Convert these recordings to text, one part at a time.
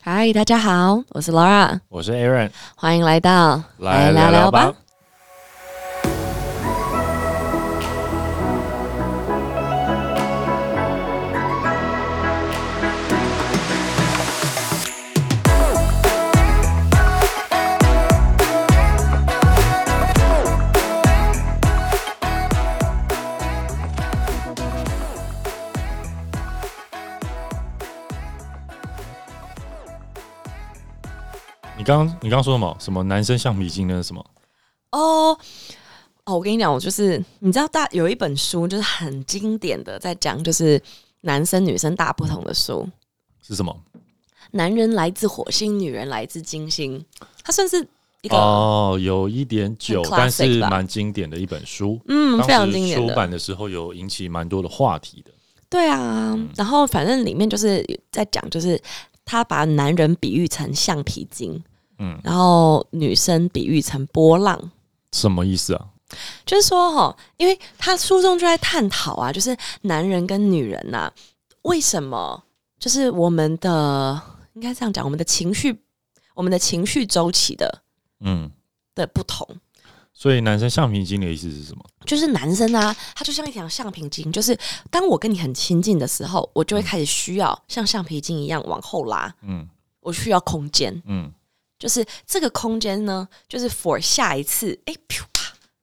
嗨，大家好，我是 Laura，我是 Aaron，欢迎来到来聊聊吧。刚你刚刚说什么？什么男生橡皮筋呢？什么？哦哦，我跟你讲，我就是你知道大有一本书，就是很经典的，在讲就是男生女生大不同的书。是什么？男人来自火星，女人来自金星。它算是一个哦，有一点久，但是蛮经典的一本书。嗯，非常时经典的。出版的时候有引起蛮多的话题的。对啊，然后反正里面就是在讲，就是他把男人比喻成橡皮筋，嗯，然后女生比喻成波浪。什么意思啊？就是说哈，因为他书中就在探讨啊，就是男人跟女人呐、为什么就是我们的应该这样讲，我们的情绪，我们的情绪周期的嗯，的不同。所以男生橡皮筋的意思是什么？就是男生啊，他就像一条橡皮筋，就是当我跟你很亲近的时候，我就会开始需要像橡皮筋一样往后拉，嗯我需要空间。嗯就是这个空间呢，就是 for 下一次，哎，啪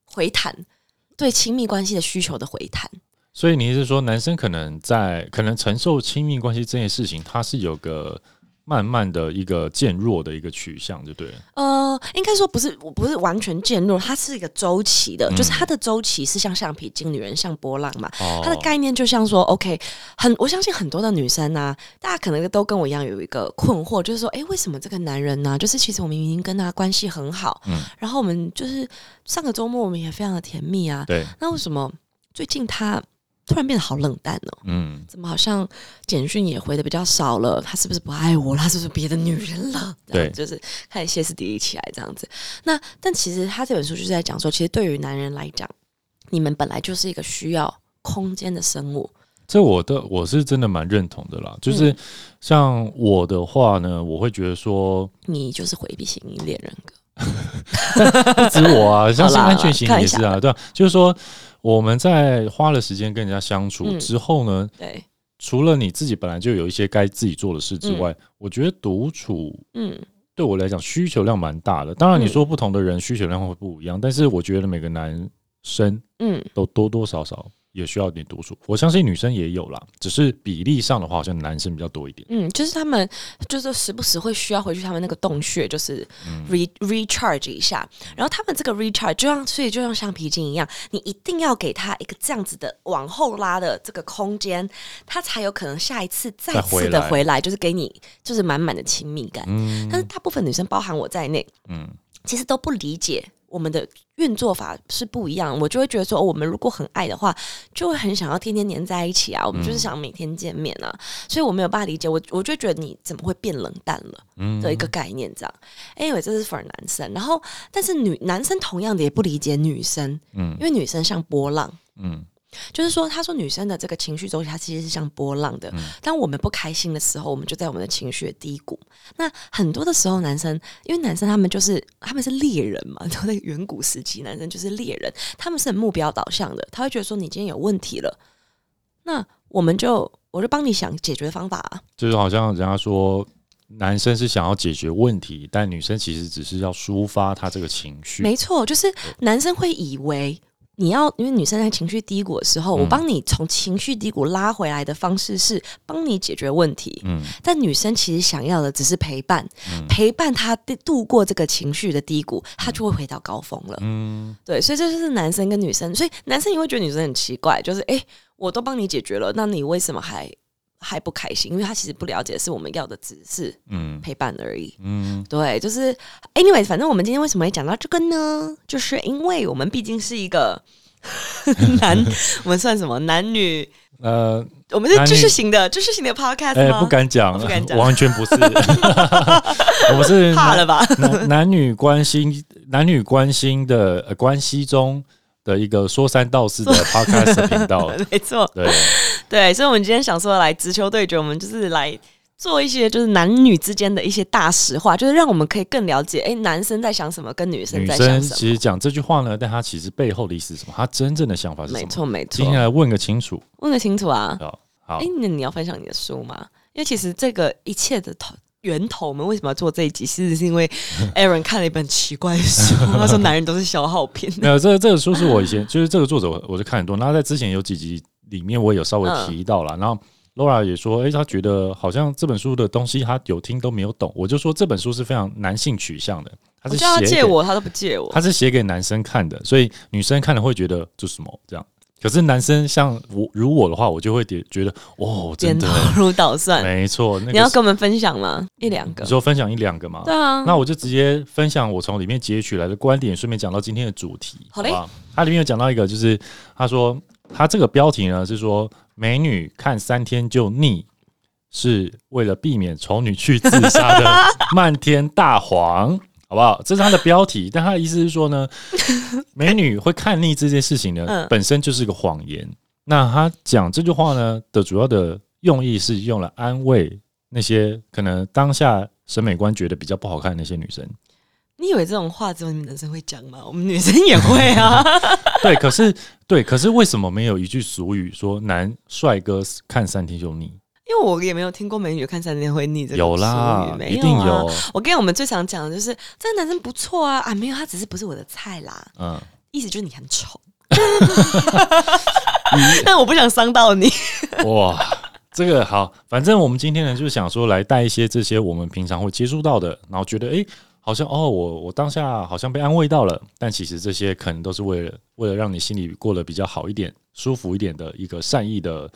回弹，对亲密关系的需求的回弹。所以你是说，男生可能在可能承受亲密关系这件事情，他是有个慢慢的一个渐弱的一个取向，就对了。呃，应该说不是，我不是完全渐弱，它是一个周期的，嗯就是它的周期是像橡皮筋，女人像波浪嘛。哦它的概念就像说，OK，很我相信很多的女生呢、大家可能都跟我一样有一个困惑，就是说，诶，为什么这个男人呢、就是其实我们明明跟他关系很好，嗯然后我们就是上个周末我们也非常的甜蜜啊，对，那为什么最近他突然变得好冷淡哦、嗯怎么好像简讯也回的比较少了？他是不是不爱我了？他是不是别的女人了？对就是开始歇斯底里起来这样子。那但其实他这本书就是在讲说，其实对于男人来讲，你们本来就是一个需要空间的生物。这我的我是真的蛮认同的啦。就是嗯像我的话呢，我会觉得说，你就是回避型恋人格。不止我啊，像是安全型也是啊，对啊，就是说我们在花了时间跟人家相处嗯。之后呢，对，除了你自己本来就有一些该自己做的事之外，我觉得独处嗯。对我来讲需求量蛮大的。当然，你嗯。说不同的人需求量会不一样，但是我觉得每个男生嗯，都多多少少也需要一点独处。我相信女生也有啦，只是比例上的话，好像男生比较多一点。嗯，就是他们就是时不时会需要回去他们那个洞穴，就是嗯 re recharge 一下。然后他们这个 recharge 就像所以就像橡皮筋一样，你一定要给他一个这样子的往后拉的这个空间，他才有可能下一次再再次的回来回来，就是给你就是满满的亲密感。嗯但是大部分女生，包含我在内，嗯其实都不理解我们的运作法是不一样。我就会觉得说，哦我们如果很爱的话，就会很想要天天黏在一起啊，我们就是想每天见面啊。所以我没有办法理解，我我就觉得你怎么会变冷淡了嗯的一个概念这样。anyway，这是 for 男生，然后但是女男生同样的也不理解女生，嗯因为女生像波浪。嗯就是说，他说女生的这个情绪周期，它其实是像波浪的。当我们不开心的时候，我们就在我们的情绪的低谷。那很多的时候，男生因为男生他们就是他们是猎人嘛，都在远古时期，男生就是猎人，他们是很目标导向的。他会觉得说，你今天有问题了，那我们就我就帮你想解决方法、啊。就是好像人家说。男生是想要解决问题，但女生其实只是要抒发他这个情绪。没错，就是男生会以为。你要，因为女生在情绪低谷的时候，嗯。我帮你从情绪低谷拉回来的方式是帮你解决问题。嗯。但女生其实想要的只是陪伴，嗯。陪伴她度度过这个情绪的低谷，她就会回到高峰了。嗯。对，所以这就是男生跟女生，所以男生也会觉得女生很奇怪，就是诶，我都帮你解决了，那你为什么还还不开心？因为他其实不了解，是我们要的只是嗯陪伴而已。嗯对，就是 anyway，反正我们今天为什么会讲到这个呢？就是因为我们毕竟是一个 男，我们算什么男女？呃，我们是知识型的知识型的 podcast 哎、吗？不敢讲，不敢讲 完全不是。我们是怕了吧？男男女关心男女关心的、呃、关系中的一个说三道四的 podcast 频道。没错，对，对，所以我们今天想说来直球对决，我们就是来做一些就是男女之间的一些大实话，就是让我们可以更了解，哎，男生在想什么，跟女生女在想什么。生其实讲这句话呢，但他其实背后的意思是什么？他真正的想法是什么？没错，没错今。天来问个清楚。问个清楚啊！好，好哎，，那你要分享你的书吗？因为其实这个一切的头源头，我们为什么要做这一集？其实是因为 Aaron 看了一本奇怪的书，他说男人都是消耗品。没有这个这个书是我以前就是这个作者我我就看很多，然后在之前有几集里面我也有稍微提到了，然后 Laura 也说，诶，她觉得好像这本书的东西她有听都没有懂，我就说这本书是非常男性取向的，他是我叫他写给借我，他都不借我。他是写给男生看的，所以女生看了会觉得这什么这样。可是男生像我如我的话，我就会觉觉得哦，真点的头如捣蒜。没错。那你要跟我们分享吗？一两个你？说分享一两个吗？对啊，那我就直接分享我从里面截取来的观点，顺便讲到今天的主题。好嘞好它里面有讲到一个，就是他说他这个标题呢是说美女看三天就腻，是为了避免丑女去自杀的 漫天大黄。好不好？这是他的标题，但他的意思是说呢，美女会看腻这件事情呢，嗯本身就是个谎言。那他讲这句话呢的主要的用意是用来安慰那些可能当下审美观觉得比较不好看的那些女生。你以为这种话只有你们男生会讲吗？我们女生也会啊。对，可是对，可是为什么没有一句俗语说男帅哥看三天就腻？因为我也没有听过美女看三天会腻这个有啦一定啊有。我跟你我们最常讲的就是这个男生不错啊啊，没有他只是不是我的菜啦，嗯，意思就是你很丑。但我不想伤到你。哇，这个好，反正我们今天呢，就是想说来带一些这些我们平常会接触到的，然后觉得诶，好像哦，我我当下好像被安慰到了，但其实这些可能都是为了为了让你心里过得比较好一点、舒服一点的一个善意的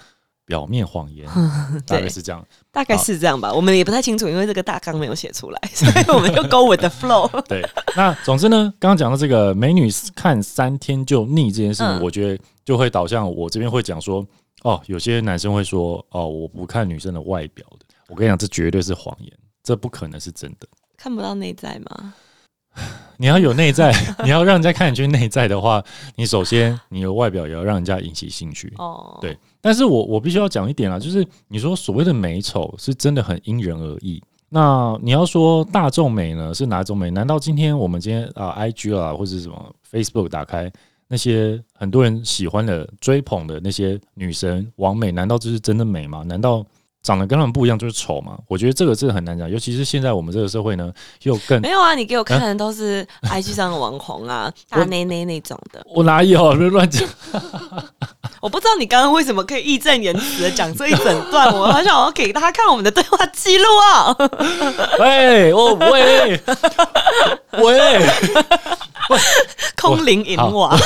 表面谎言，大概是这样。大概是这样吧，我们也不太清楚，因为这个大纲没有写出来，所以我们就 go with the flow。对，那总之呢，刚刚讲到这个美女看三天就腻这件事情，嗯我觉得就会导向我这边会讲说，哦，有些男生会说，哦，我不看女生的外表的。我跟你讲，这绝对是谎言，这不可能是真的。看不到内在吗？你要有内在，你要让人家看你去内在的话，你首先你的外表也要让人家引起兴趣。哦，对但是我我必须要讲一点啊，就是你说所谓的美丑是真的很因人而异。那你要说大众美呢，是哪种美？难道今天我们今天啊、i g 啊或者什么 Facebook 打开那些很多人喜欢的追捧的那些女神王美，难道这是真的美吗？难道长得跟他们不一样就是丑嘛？我觉得这个真的很难讲，尤其是现在我们这个社会呢，又更没有啊，你给我看的都是 IG 上的网红啊，大内内那种的。我哪有别乱讲。我不知道你刚刚为什么可以义正言辞的讲这一整段，我好想要给大家看我们的对话记录啊。喂，哦喂喂。空灵银瓦，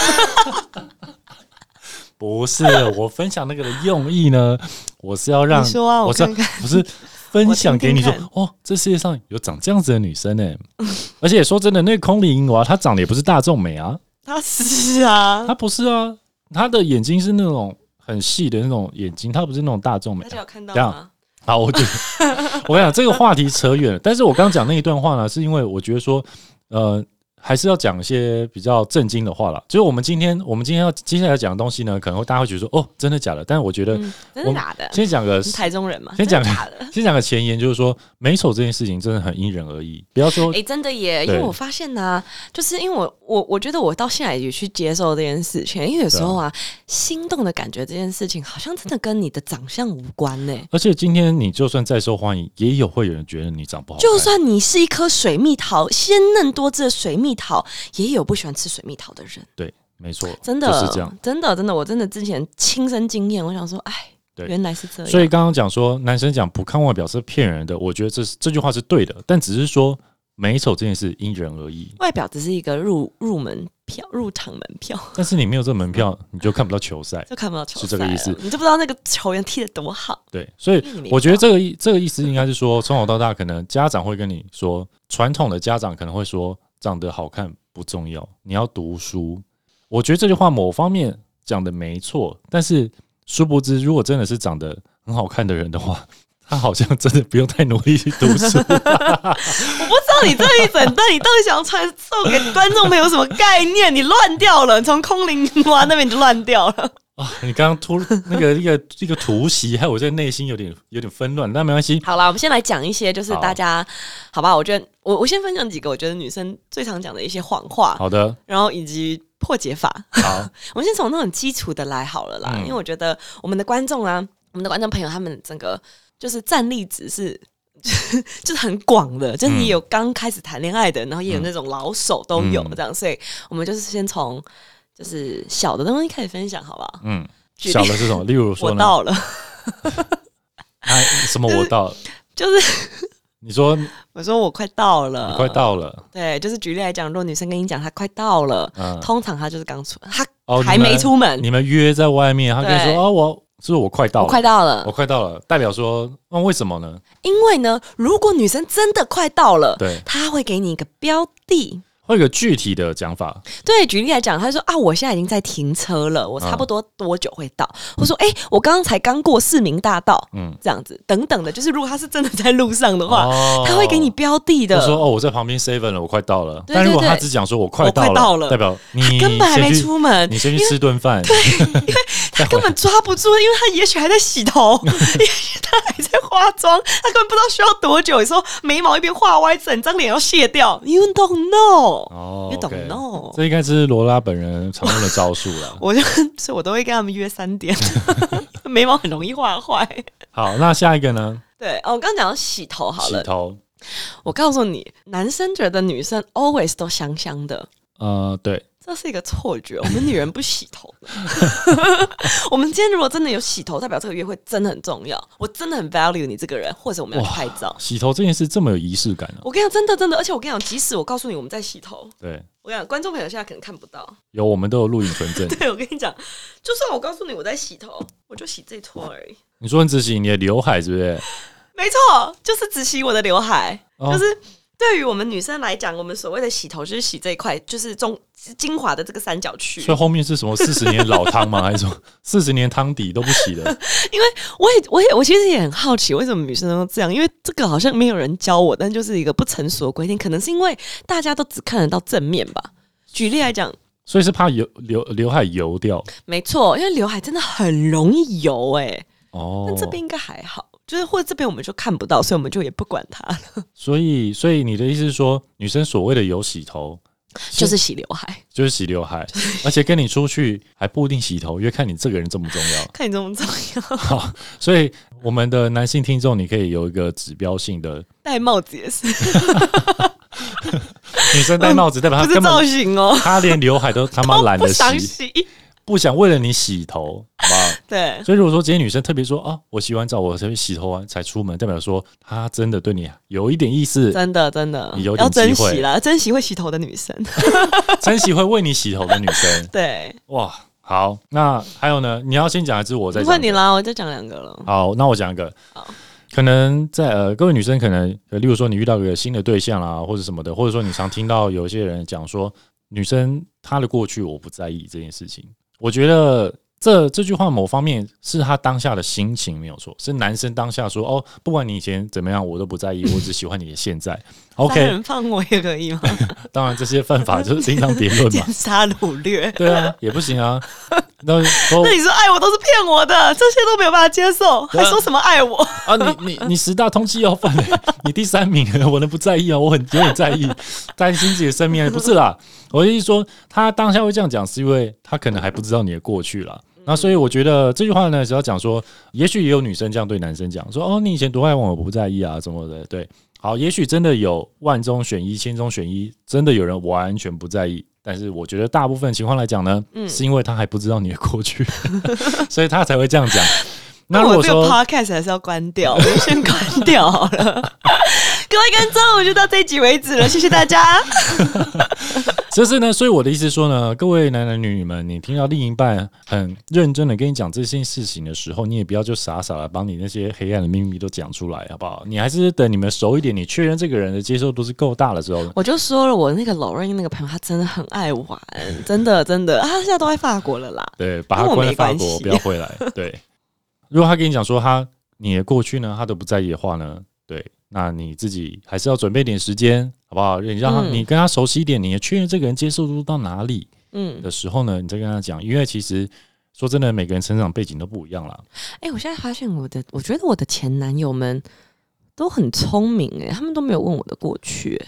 不是我分享那个的用意呢，我是要让你说啊我看看。不是分享给你说哦，这世界上有长这样子的女生呢、而且说真的，那个空灵银娃她长得也不是大众美啊，她是啊，她不是啊，她的眼睛是那种很细的那种眼睛，她不是那种大众美大。家有看到吗？好，我觉得 我跟你讲这个话题扯远了，但是我刚讲那一段话呢，是因为我觉得说，呃。还是要讲一些比较震惊的话了。就是我们今天，我们今天要接下来讲的东西呢，可能会大家会觉得说，哦，真的假的？但是我觉得，嗯，真我的假的？先讲个你台中人嘛？先讲真的假的。先讲个前言，就是说美丑这件事情真的很因人而异，不要说哎、真的耶！因为我发现呢、就是因为我我我觉得我到现在也去接受这件事情，因为有时候啊，心动的感觉这件事情，好像真的跟你的长相无关呢。而且今天你就算再受欢迎，也有会有人觉得你长不好看。就算你是一颗水蜜桃，鲜嫩多汁的水蜜桃，也有不喜欢吃水蜜桃的人。对，没错，真的，就是这样。真的，真的，我真的之前亲身经验，我想说，哎，对原来是这样。所以刚刚讲说男生讲不看外表是骗人的，我觉得这是这句话是对的，但只是说美丑这件事因人而异。外表只是一个入入门票、入场门票，但是你没有这个门票，你就看不到球赛。就看不到球赛是这个意思你就不知道那个球员踢得多好。对，所以我觉得这个意这个意思应该是说，从小到大，可能家长会跟你说，传统的家长可能会说，长得好看不重要，你要读书。我觉得这句话某方面讲的没错，但是殊不知，如果真的是长得很好看的人的话，他好像真的不用太努力去读书。我不知道你这一整段，你到底想要传授给观众朋友什么概念？你乱掉了，从空灵蛙那边你就乱掉了。啊，你刚刚突那个 一个一个突袭，害我在内心有点有点纷乱，但没关系。好啦，我们先来讲一些，就是大家好吧？我觉得我我先分享几个我觉得女生最常讲的一些谎话，好的，然后以及破解法。好，我们先从那种基础的来好了啦，嗯因为我觉得我们的观众啊，我们的观众朋友，他们整个就是战力值是。就是很广的，就是你有刚开始谈恋爱的，然后也有那种老手都有嗯这样，所以我们就是先从就是小的东西开始分享，好不好？嗯，小的是什么？例如说我？到了，哎，什么我到了？就是你说我说我快到了，你快到了，对，就是举例来讲，如果女生跟你讲她快到了，嗯，通常她就是刚出，她哦，还没出门，你们约在外面，她跟你对说哦，我是不是我快到我了，快到了我。快到了，代表说，那为什么呢？因为呢，如果女生真的快到了，对，她会给你一个标的。会有个具体的讲法，对，举例来讲，他说啊，我现在已经在停车了，我差不多多久会到？或说，哎、我刚刚才刚过市民大道，嗯，这样子等等的，就是如果他是真的在路上的话，哦她会给你标的的。就说哦，我在旁边 seven 了，我快到了。对但如果他只讲说我快到到了代表你根本还没出门，你先去吃顿饭。对，他根本抓不住，因为他也许还在洗头，也许他还在化妆，他根本不知道需要多久。有时候眉毛一边画歪，整张脸要卸掉。You don't know，、哦 You don't OK know 这应该是罗拉本人常用的招数了。我就 所以我都会跟他们约三点，眉毛很容易画坏。好，那下一个呢？对，哦，我刚刚讲到洗头好了，洗头。我告诉你，男生觉得女生 always 都香香的，呃，对，这是一个错觉。我们女人不洗头。我们今天如果真的有洗头，代表这个约会真的很重要。我真的很 value 你这个人，或者我们要去拍照。洗头这件事这么有仪式感啊？我跟你讲，真的真的，而且我跟你讲，即使我告诉你我们在洗头，对，我跟你讲，观众朋友现在可能看不到。有我们都有录影存证。对，我跟你讲，就算我告诉你我在洗头，我就洗这撮而已。你说你只洗你的刘海是不是？没错，就是只洗我的刘海，哦就是对于我们女生来讲，我们所谓的洗头就是洗这一块，就是中精华的这个三角区。所以后面是什么四十年老汤吗？还是什么四十年汤底都不洗的？我也，我也，我其实也很好奇，为什么女生都这样？因为这个好像没有人教我，但就是一个不成熟的规定，可能是因为大家都只看得到正面吧。举例来讲，所以是怕油刘刘海油掉没错，因为刘海真的很容易油哎、哦那。这边应该还好，就是或者这边我们就看不到，所以我们就也不管它了，所以，所以你的意思是说，女生所谓的有洗头，就是洗刘海。就是洗刘海，而且跟你出去还不一定洗头，因为看你这个人重不重要。看你重不重要，好，所以我们的男性听众，你可以有一个指标性的，戴帽子也是，女生戴帽子，代表不是造她根本型哦，她连刘海都他妈懒得，想洗。不想为了你洗头，好不好？对，所以如果说今天女生特别说啊，我洗完澡我才去洗头完才出门，代表说她真的对你有一点意思，真的真的你有点要珍惜啦，珍惜会洗头的女生。珍惜会为你洗头的女生。对，哇，好，那还有呢？你要先讲还是我再讲？换你啦，我再讲两个了。好，那我讲一个好。可能在呃，各位女生可能，呃例如说你遇到一个新的对象啦，或者什么的，或者说你常听到有一些人讲说，女生她的过去我不在意这件事情。我觉得这这句话某方面是他当下的心情没有错，是男生当下说哦，不管你以前怎么样，我都不在意，我只喜欢你的现在。杀 OK，人放我也可以吗？当然这些犯法就是另当别论嘛奸。杀掳掠。对啊，也不行啊。那 那你说爱我都是骗我的，这些都没有办法接受，还说什么爱我？啊，你你你十大通缉要犯、欸，你第三名，我能不在意啊？我很我很在意，担心自己的生命啊。不是啦，我的意思说，他当下会这样讲，是因为他可能还不知道你的过去啦。那所以我觉得这句话呢，只要讲说，也许也有女生这样对男生讲，说哦，你以前多爱我，我不在意啊，什么的。对，好，也许真的有万中选一，千中选一，真的有人完全不在意。但是我觉得大部分情况来讲呢，嗯是因为他还不知道你的过去，所以他才会这样讲。那如果我这个说 podcast 还是要关掉，我就先关掉好了。各位观众，我就到这集为止了，谢谢大家。就是呢，所以我的意思说呢，各位男男女女们，你听到另一半很认真的跟你讲这件事情的时候，你也不要就傻傻的把你那些黑暗的秘密都讲出来，好不好？你还是等你们熟一点，你确认这个人的接受度是够大的时候，我就说了，我那个 Lorraine 那个朋友，他真的很爱玩，真的真的，啊他现在都在法国了啦。对，把他关在法国，不要回来。对，如果他跟你讲说他你的过去呢，他都不在意的话呢，对，那你自己还是要准备点时间，好不好？你让他、嗯你跟他熟悉一点，你也确认这个人接受度到哪里。嗯，的时候呢，你再跟他讲，因为其实说真的，每个人成长背景都不一样啦。哎、我现在发现我的，我觉得我的前男友们都很聪明，哎，他们都没有问我的过去，哎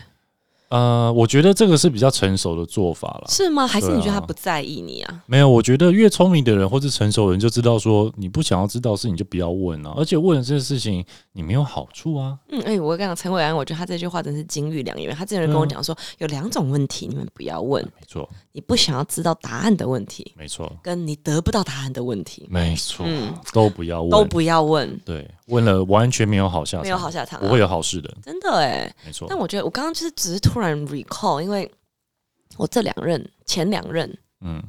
呃，我觉得这个是比较成熟的做法了。是吗？还是你觉得他不在意你啊？没有，我觉得越聪明的人或是成熟的人就知道说，你不想要知道的事情就不要问啊，而且问了这件事情你没有好处啊。嗯，哎、我跟你讲，陈伟安，我觉得他这句话真是金玉良言。他之前跟我讲说，有两种问题你们不要问：没错，你不想要知道答案的问题，没错，跟你得不到答案的问题，没错，嗯都不要问，都不要问，对，问了完全没有好下场，没有好下场、啊，不会有好事的，真的哎。没错但。我觉得我刚刚就是只是突然 recall，因为我这两任、前两任、嗯，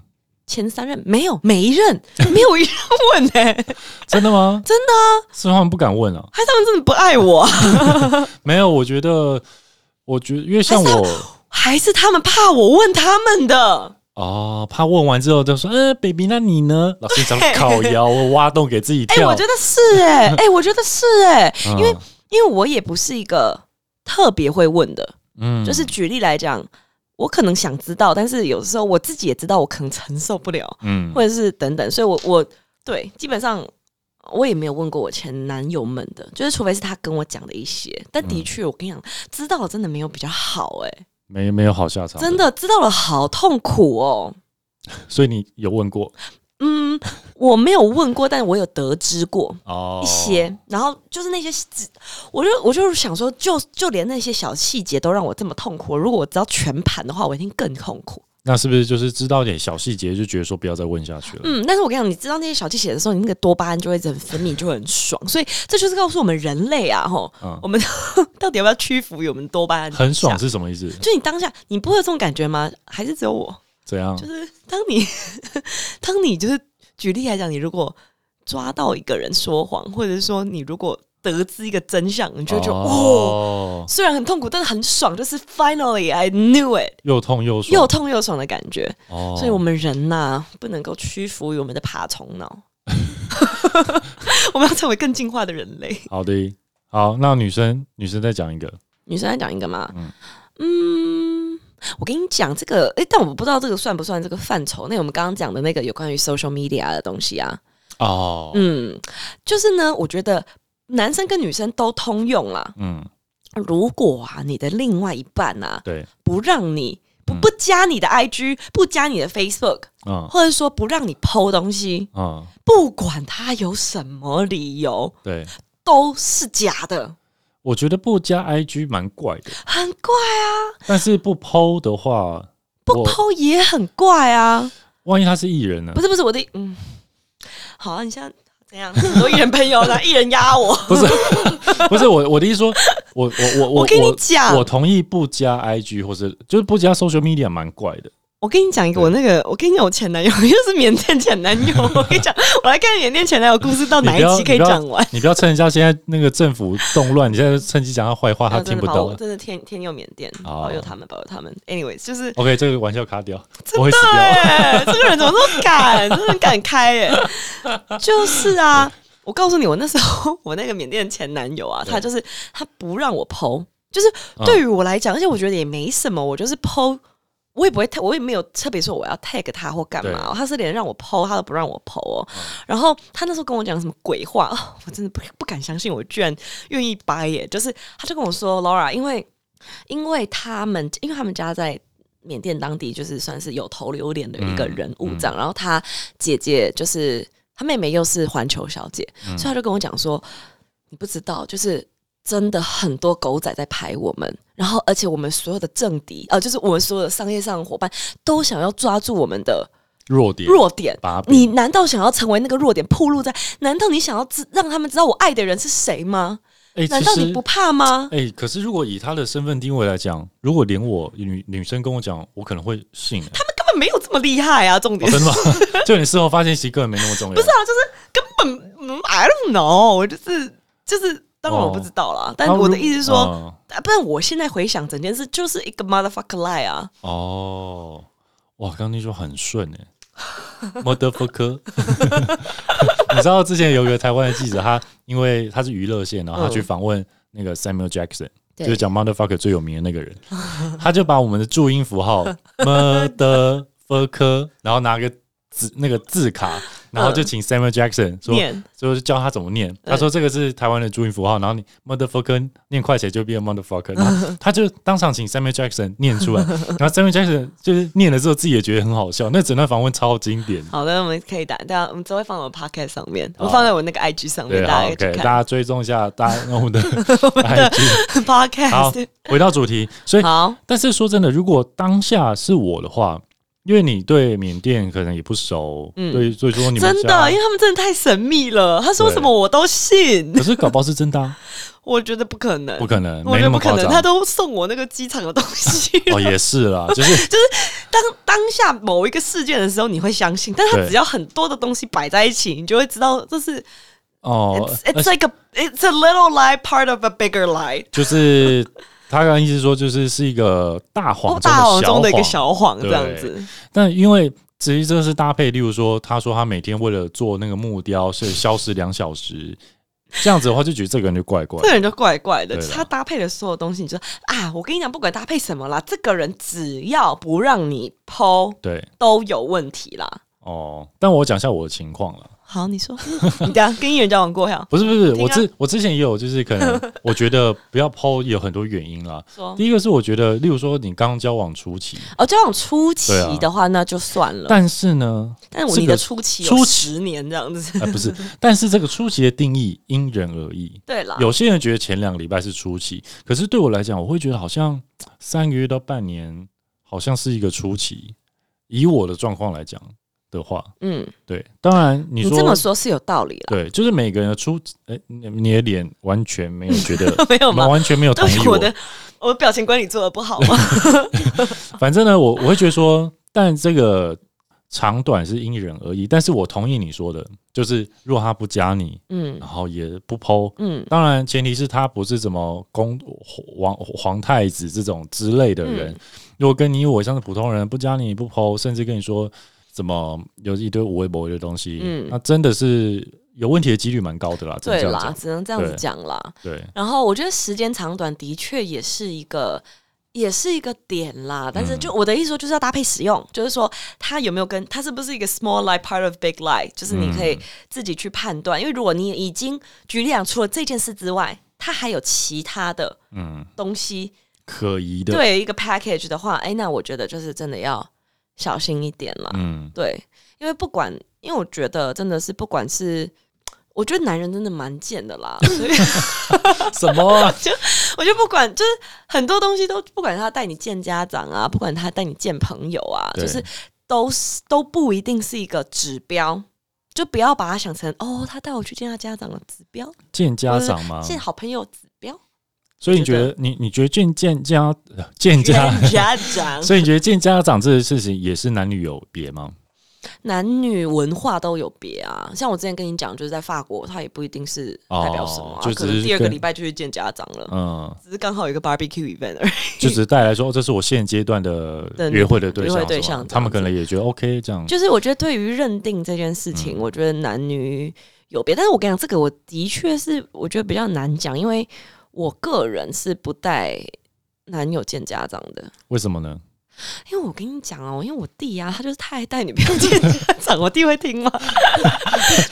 前三任没有，每一任 没有一任问哎、真的吗？真的啊，是他们不敢问啊？还是他们真的不爱我啊，没有，我觉得，我觉得，因为像我还是他们怕我问他们的？哦，怕问完之后就说，呃，baby，那你呢？老师讲靠腰，我挖洞给自己哎、跳。我觉得是哎、哎、我觉得是 哎、嗯。因为因为我也不是一个特别会问的，嗯。就是举例来讲，我可能想知道，但是有时候我自己也知道我可能承受不了，嗯。或者是等等，所以我我对基本上我也没有问过我前男友们的，就是除非是他跟我讲的一些，但嗯。的确我跟你讲，知道了真的没有比较好哎、没没有好下场，真。的知道了好痛苦哦。所以你有问过嗯，我没有问过，但我有得知过。哦？一些，然后就是那些，我就我就是想说，就就连那些小细节都让我这么痛苦。如果我知道全盘的话，我一定更痛苦。那是不是就是知道点小细节，就觉得说不要再问下去了？嗯，但是我跟你讲，你知道那些小细节的时候，你那个多巴胺就会很分泌，就会很爽。所以这就是告诉我们人类啊，吼，嗯我们到底要不要屈服于我们多巴胺？很爽，是什么意思？就你当下，你不会有这种感觉吗？还是只有我？怎样就？是当你 当你就是举例来讲，你如果抓到一个人说谎，或者是说你如果得知一个真相，你就觉得哦。哦，虽然很痛苦，但是很爽，就是 finally I knew it，又痛又爽，又痛又爽的感觉。哦，所以，我们人呐、不能够屈服于我们的爬虫脑，我们要成为更进化的人类。好的，好，那女生女生再讲一个，女生再讲一个嘛，嗯。嗯我跟你讲这个，诶，但我不知道这个算不算这个范畴。那我们刚刚讲的那个有关于 social media 的东西啊，哦，嗯，就是呢，我觉得男生跟女生都通用啦。嗯，如果啊，你的另外一半啊，对，不让你不嗯。不加你的 IG，不加你的 Facebook，嗯。或者说不让你 PO 东西，嗯，不管他有什么理由，对，都是假的，我觉得不加 IG 蛮怪的，很怪啊！但是不 PO 的话，不我 PO 也很怪啊！万一他是艺人呢？不？是不是我的，嗯，好啊，你现在怎样？很多艺人朋友来，艺人压我，不是，不是我我的意思说，我我我我跟你讲我同意不加 IG 或者就是不加 social media 蛮怪的。我跟你讲一个，我那个，我跟你讲，我前男友 又是缅甸前男友。我跟你讲，我来看缅甸前男友故事到哪一期可以讲完？你不要趁人家现在那个政府动乱，你现在趁机讲他坏话，他听不懂。真的天天佑缅甸，哦保佑他们，保佑他们。Anyways，就是 OK，这个玩笑卡掉，我会死掉。哎，这个人怎么那么敢？真的很敢开哎！就是啊，我告诉你，我那时候我那个缅甸前男友啊，他就是他不让我剖，就是对于我来讲，而且我觉得也没什么，我就是剖。我也不会，我也没有特别说我要 tag 他或干嘛哦、他是连让我 PO 他都不让我 PO 哦。然后他那时候跟我讲什么鬼话，哦、我真的不不敢相信，我居然愿意掰耶！就是他就跟我说，Laura，因为因为他们因为他们家在缅甸当地就是算是有头有脸的一个人物这样，然后他姐姐就是他妹妹又是环球小姐，所以他就跟我讲说，你不知道，就是真的很多狗仔在拍我们，然后而且我们所有的政敌，呃，就是我们所有的商业上的伙伴都想要抓住我们的弱点，弱点。你难道想要成为那个弱点，暴露在？难道你想要知让他们知道我爱的人是谁吗？哎，难道你不怕吗？哎、可是如果以他的身份定位来讲，如果连我女女生跟我讲，我可能会信、欸。他们根本没有这么厉害啊！重哦点真的吗？就你事后发现，其实根本没那么重要。不是啊，就是根本嗯 I don't know，我就是就是，当然我哦不知道啦。但啊我的意思是说，不然我现在回想整件事，就是一个 motherfucker lie 啊！哦，哇，刚刚那句话很顺哎，motherfucker。你知道之前有一个台湾的记者，他因为他是娱乐线，然后他去访问那个 Samuel Jackson，、对就是讲 motherfucker 最有名的那个人，他就把我们的注音符号 motherfucker，然后拿个字那个字卡，然后就请 Samuel Jackson 说，念就教他怎么念。他说这个是台湾的注音符号，然后你 motherfucker 念快写就变 motherfucker，然后他就当场请 Samuel Jackson 念出来，然后 Samuel Jackson 就是念了之后自己也觉得很好笑，那整段访问超经典。好的，我们可以打，大家我们只会放我 podcast 上面，我放在我那个 IG 上面，大家可以 OK，大家追踪一下，大家我们 的我们的 IG。podcast。，好回到主题，所以好，但是说真的，如果当下是我的话，因为你对缅甸可能也不熟，嗯。对，所以说你们真的，因为他们真的太神秘了，他说什么我都信，可是搞不好是真的、啊，我觉得不可能，不可能，我没觉得不可能。他都送我那个机场的东西哦，也是啦，就是就是当当下某一个事件的时候，你会相信，但他只要很多的东西摆在一起，你就会知道这是哦 it's，it's like a it's a little lie part of a bigger lie，就是他刚刚意思说，就是是一个大谎中大谎中的一个。小谎这样子。但因为其实这是搭配，例如说，他说他每天为了做那个木雕，所以消失两小时，这样子的话，就觉得这个人就怪怪这。个人就怪怪的，就是他搭配的所有东西，你就啊，我跟你讲，不管搭配什么啦，这个人只要不让你剖，对，都有问题啦。哦，但我讲一下我的情况了。好，你说，你等下跟艺人交往过呀？不是不是，我之我之前也有，就是可能 我觉得不要抛有很多原因啦。说第一个是我觉得，例如说你刚交往初期，哦，交往初期的话，那就算了。但是呢，但是我你的初期有初十年这样子。呃不是，但是这个初期的定义因人而异。对了，有些人觉得前两个礼拜是初期，可是对我来讲，我会觉得好像三个月到半年，好像是一个初期。以我的状况来讲的话，嗯，对，当然你说你这么说是有道理了。对，就是每个人的出，哎、你你的脸完全没有觉得 没有吗？完全没有同意我我的我的表情管理做的不好吗？反正呢，我我会觉得说，但这个长短是因人而异。但是我同意你说的，就是如果他不加你，嗯然后也不剖，嗯当然前提是他不是什么公皇皇太子这种之类的人。嗯如果跟你我像是普通人，不加你不剖，甚至跟你说怎么有一堆无微博的东西，嗯那真的是有问题的几率蛮高的啦。对啦，只能这样子对讲啦。对，然后我觉得时间长短的确也是一个。也是一个点啦，但是嗯就我的意思说，就是要搭配使用，就是说它有没有跟它是不是一个 small lie part of big lie，就是你可以嗯自己去判断。因为如果你已经举例讲，除了这件事之外，它还有其他的嗯，东西，可疑的，对一个 package 的话，哎，那我觉得就是真的要小心一点啦。嗯，对，因为不管，因为我觉得真的是不管是，我觉得男人真的蛮贱的啦，所以什么啊、我就不管就是很多东西都不管他带你见家长啊，不管他带你见朋友啊，就是都是都不一定是一个指标。就不要把他想成哦，他带我去见他家长的指标，见家长吗？见好朋友所以你觉觉得你你觉得见见家呃见家，家长，所以你觉得见家长这个事情也是男女有别吗？男女文化都有别啊。像我之前跟你讲，就是在法国，他也不一定是代表什么、啊哦就可能第二个礼拜就去见家长了。嗯，只是刚好有一个 barbecue event 而已。就只是带来说，哦这是我现阶段的的约会的对象约会对象他们可能也觉得 OK 这样。就是我觉得对于认定这件事情，嗯我觉得男女有别。但是我跟你讲，这个我的确是我觉得比较难讲，因为我个人是不带男友见家长的。为什么呢？因为我跟你讲哦，因为我弟啊，他就是太爱带女朋友见家长，我弟会听吗？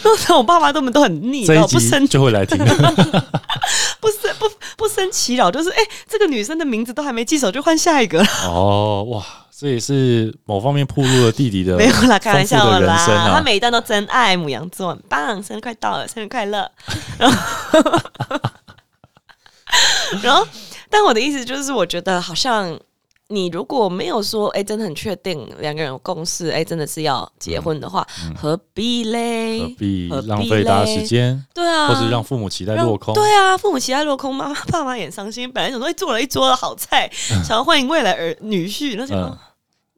那时候我爸妈他们都很腻，不生就会来听。不生不不生其扰，就是哎、这个女生的名字都还没记熟，就换下一个了。哦，哇，这也是某方面暴露了弟弟的没有啦，开玩笑的啦。他每一段都真爱，母羊座很棒，生日快到了，生日快乐。然后，然后，但我的意思就是，我觉得好像你如果没有说，哎、真的很确定两个人有共识，哎、真的是要结婚的话，嗯何必嘞？何必浪费大家嘞时间，对啊，或是让父母期待落空？对啊，父母期待落空，妈妈爸妈也很伤心。本来想说，哎、做了一桌的好菜，想要欢迎未来儿女婿，那就、嗯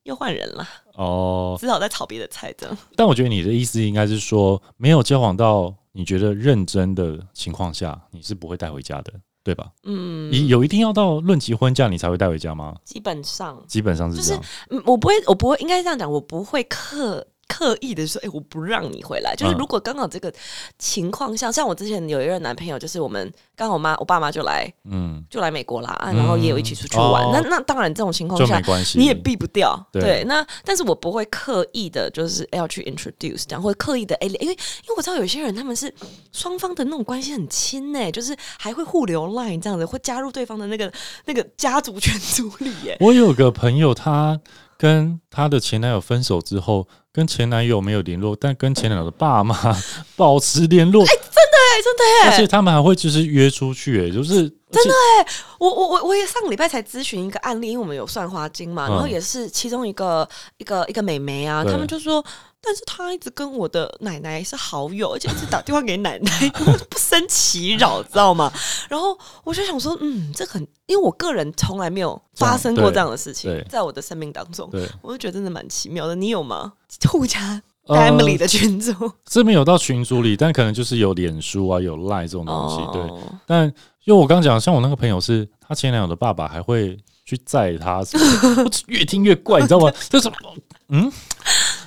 又换人了，哦，至少在炒别的菜这样。但我觉得你的意思应该是说，没有交往到你觉得认真的情况下，你是不会带回家的，对吧？嗯，你有一定要到论及婚嫁你才会带回家吗？基本上，基本上是这样。嗯，我不会，我不会，应该这样讲，我不会刻刻意的说，哎、我不让你回来。就是嗯。如果刚好这个情况下，像我之前有一任男朋友，就是我们刚好我妈我爸妈就来嗯，就来美国啦，啊然后也有一起出去玩。哦。那那当然这种情况下你也避不掉，对。对。那但是我不会刻意的，就是要去 introduce 这样，或者刻意的哎，因为因为我知道有些人他们是双方的那种关系很亲呢、就是还会互留 line 这样子，会加入对方的那个那个家族群组里耶、我有个朋友，她跟她的前男友分手之后，跟前男友没有联络，但跟前男友的爸妈 保持联络，哎，真的哎，真的哎、而且他们还会就是约出去，哎，就是真的我我我我也上个礼拜才咨询一个案例，因为我们有算花精嘛，嗯。然后也是其中一个一个一个美眉啊，他们就说，但是他一直跟我的奶奶是好友，而且一直打电话给奶奶，不生其扰，知道吗？然后我就想说，嗯，这很，因为我个人从来没有发生过这样的事情，在我的生命当中，对我就觉得真的蛮奇妙的。你有吗？互家呃 family 的群组这边有到群组里，但可能就是有脸书啊，有 Line 这种东西，对。哦但因为我刚讲，像我那个朋友是，他前男友的爸爸还会去载他 越听越怪，你知道吗？这什么？嗯，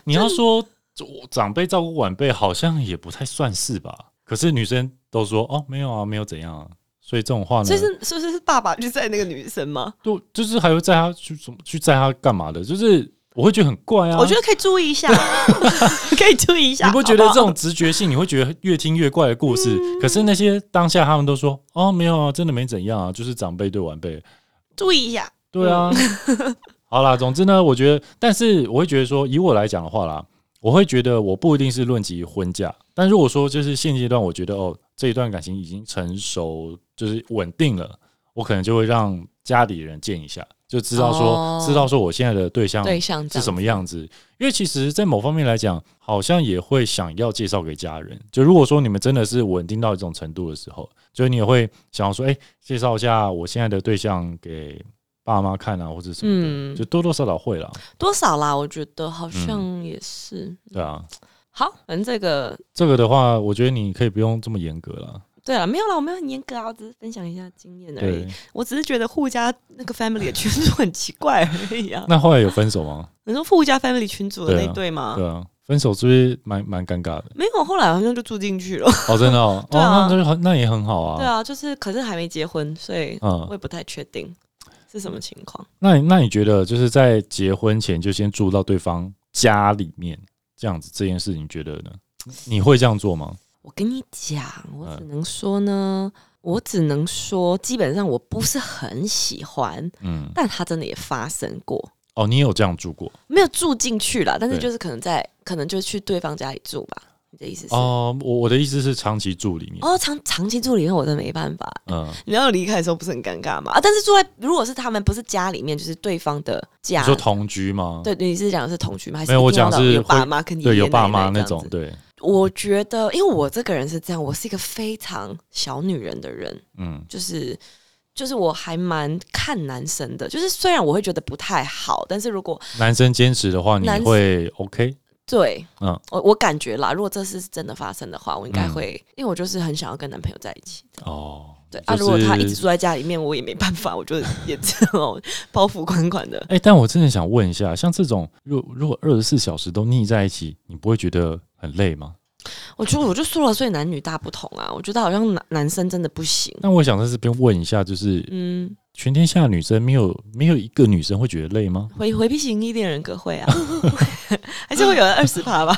你要说我长辈照顾晚辈，好像也不太算是吧？可是女生都说哦，没有啊，没有怎样啊。所以这种话呢，就是是不是是爸爸去载那个女生吗？就就是还会载她去怎么去载她干嘛的？就是我会觉得很怪啊。我觉得可以注意一下，可以注意一下。你不觉得这种直觉性，你会觉得越听越怪的故事？可是那些当下他们都说哦，没有啊，真的没怎样啊，就是长辈对晚辈。注意一下？对啊，好啦，总之呢，我觉得，但是我会觉得说，以我来讲的话啦，我会觉得我不一定是论及婚嫁，但如果说就是现阶段，我觉得哦，这一段感情已经成熟，就是稳定了，我可能就会让家里人见一下，就知道说，哦知道说我现在的对象对象是什么样子。因为其实，在某方面来讲，好像也会想要介绍给家人。就如果说你们真的是稳定到一种程度的时候，就你也会想要说，哎、介绍一下我现在的对象给爸妈看啊，或者什么的，嗯就多多少少会啦。多少啦？我觉得好像也是。对啊，好，反正这个这个的话，我觉得你可以不用这么严格了。对啊，没有啦，我没有很严格啊，我只是分享一下经验而已。，我只是觉得互家那个 family 的群组很奇怪而已啊。那后来有分手吗？你说互家 family 群组的那对吗？对啊，分手是不是蛮蛮尴尬的？没有，后来好像就住进去了。哦，真的哦，对啊哦，那就很那也很好啊。对啊，就是可是还没结婚，所以嗯我也不太确定是什么情况。那你那你觉得就是在结婚前就先住到对方家里面这样子这件事，你觉得呢？你会这样做吗？我跟你讲，我嗯只能说呢，我只能说，基本上我不是很喜欢，嗯，但它真的也发生过，哦，你有这样住过没有住进去啦，但是就是可能在，可能就去对方家里住吧。你的意思是？哦，哦？我我的意思是长期住里面，哦长长期住里面我真的没办法。嗯，你要离开的时候不是很尴尬吗？啊，但是住在如果是他们不是家里面，就是对方的家你，说同居吗？对，你是讲的是同居吗？还是没有我讲是有爸妈跟爷对，有爸妈那种对，我觉得，因为我这个人是这样，我是一个非常小女人的人，嗯就是就是我还蛮看男生的，就是虽然我会觉得不太好，但是如果男生坚持的话，你会 OK？对嗯，我我感觉啦，如果这事是真的发生的话，我应该嗯会，因为我就是很想要跟男朋友在一起。哦，对、啊，如果他一直住在家里面，我也没办法，我就也这种包袱款款的。哎、但我真的想问一下，像这种，如如果二十四小时都腻在一起，你不会觉得很累吗？我觉得我就说了，所以男女大不同啊。我觉得好像男男生真的不行。那我想在这边问一下，就是嗯，全天下女生没有没有一个女生会觉得累吗？回回避型依恋人格会啊，还是会有二十趴吧？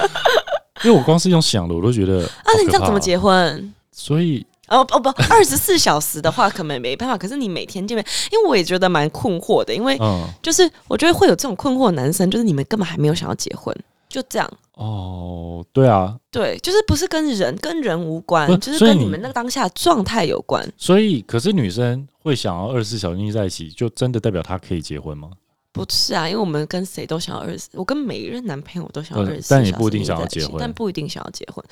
因为我光是用想的，我都觉得啊，那你这样怎么结？婚？所以哦哦不，二十四小时的话可能没办法，可是你每天见面，因为我也觉得蛮困惑的，因为嗯，就是我觉得会有这种困惑的男生，就是你们根本还没有想要结婚，就这样。哦，对啊，对，就是不是跟人跟人无关，就是跟你们那个当下的状态有关。所以可是女生会想要二十四小时腻在一起，就真的代表她可以结婚吗？不是啊，因为我们跟谁都想要二十，我跟每一任男朋友都想要嗯二十四，但你不一定想要结婚但不一定想要结婚。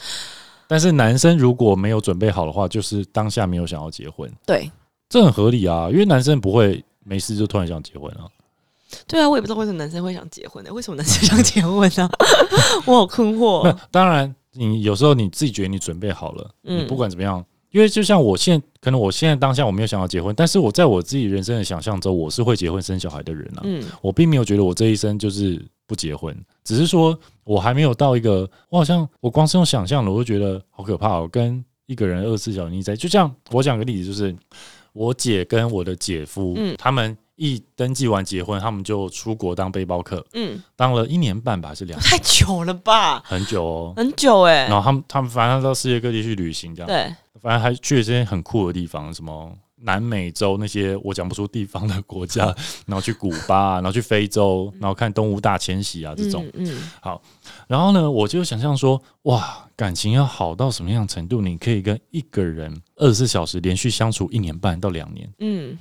但是男生如果没有准备好的话，就是当下没有想要结婚，对这很合理啊，因为男生不会没事就突然想结婚啊。对啊，我也不知道为什么男生会想结婚呢、为什么男生想结婚呢、我好困惑那。当然，你有时候你自己觉得你准备好了，嗯你不管怎么样，因为就像我现可能我现在当下我没有想要结婚，但是我在我自己人生的想象中，我是会结婚生小孩的人啊。嗯，我并没有觉得我这一生就是不结婚，只是说我还没有到一个，我好像我光是用想象的，我就觉得好可怕哦。跟一个人二十四小时腻在，就像我讲个例子，就是我姐跟我的姐夫，嗯他们一登记完结婚，他们就出国当背包客，嗯，当了一年半吧，还是两年，太久了吧，很久哦。很久哎、然后他们他们反正到世界各地去旅行，这样，对，反正还去了这些很酷的地方，什么南美洲那些我讲不出地方的国家，然后去古巴，啊然后去非洲，然后看动物大迁徙啊这种。嗯嗯。然后呢，我就想象说，哇，感情要好到什么样程度，你可以跟一个人二十四小时连续相处一年半到两年。嗯，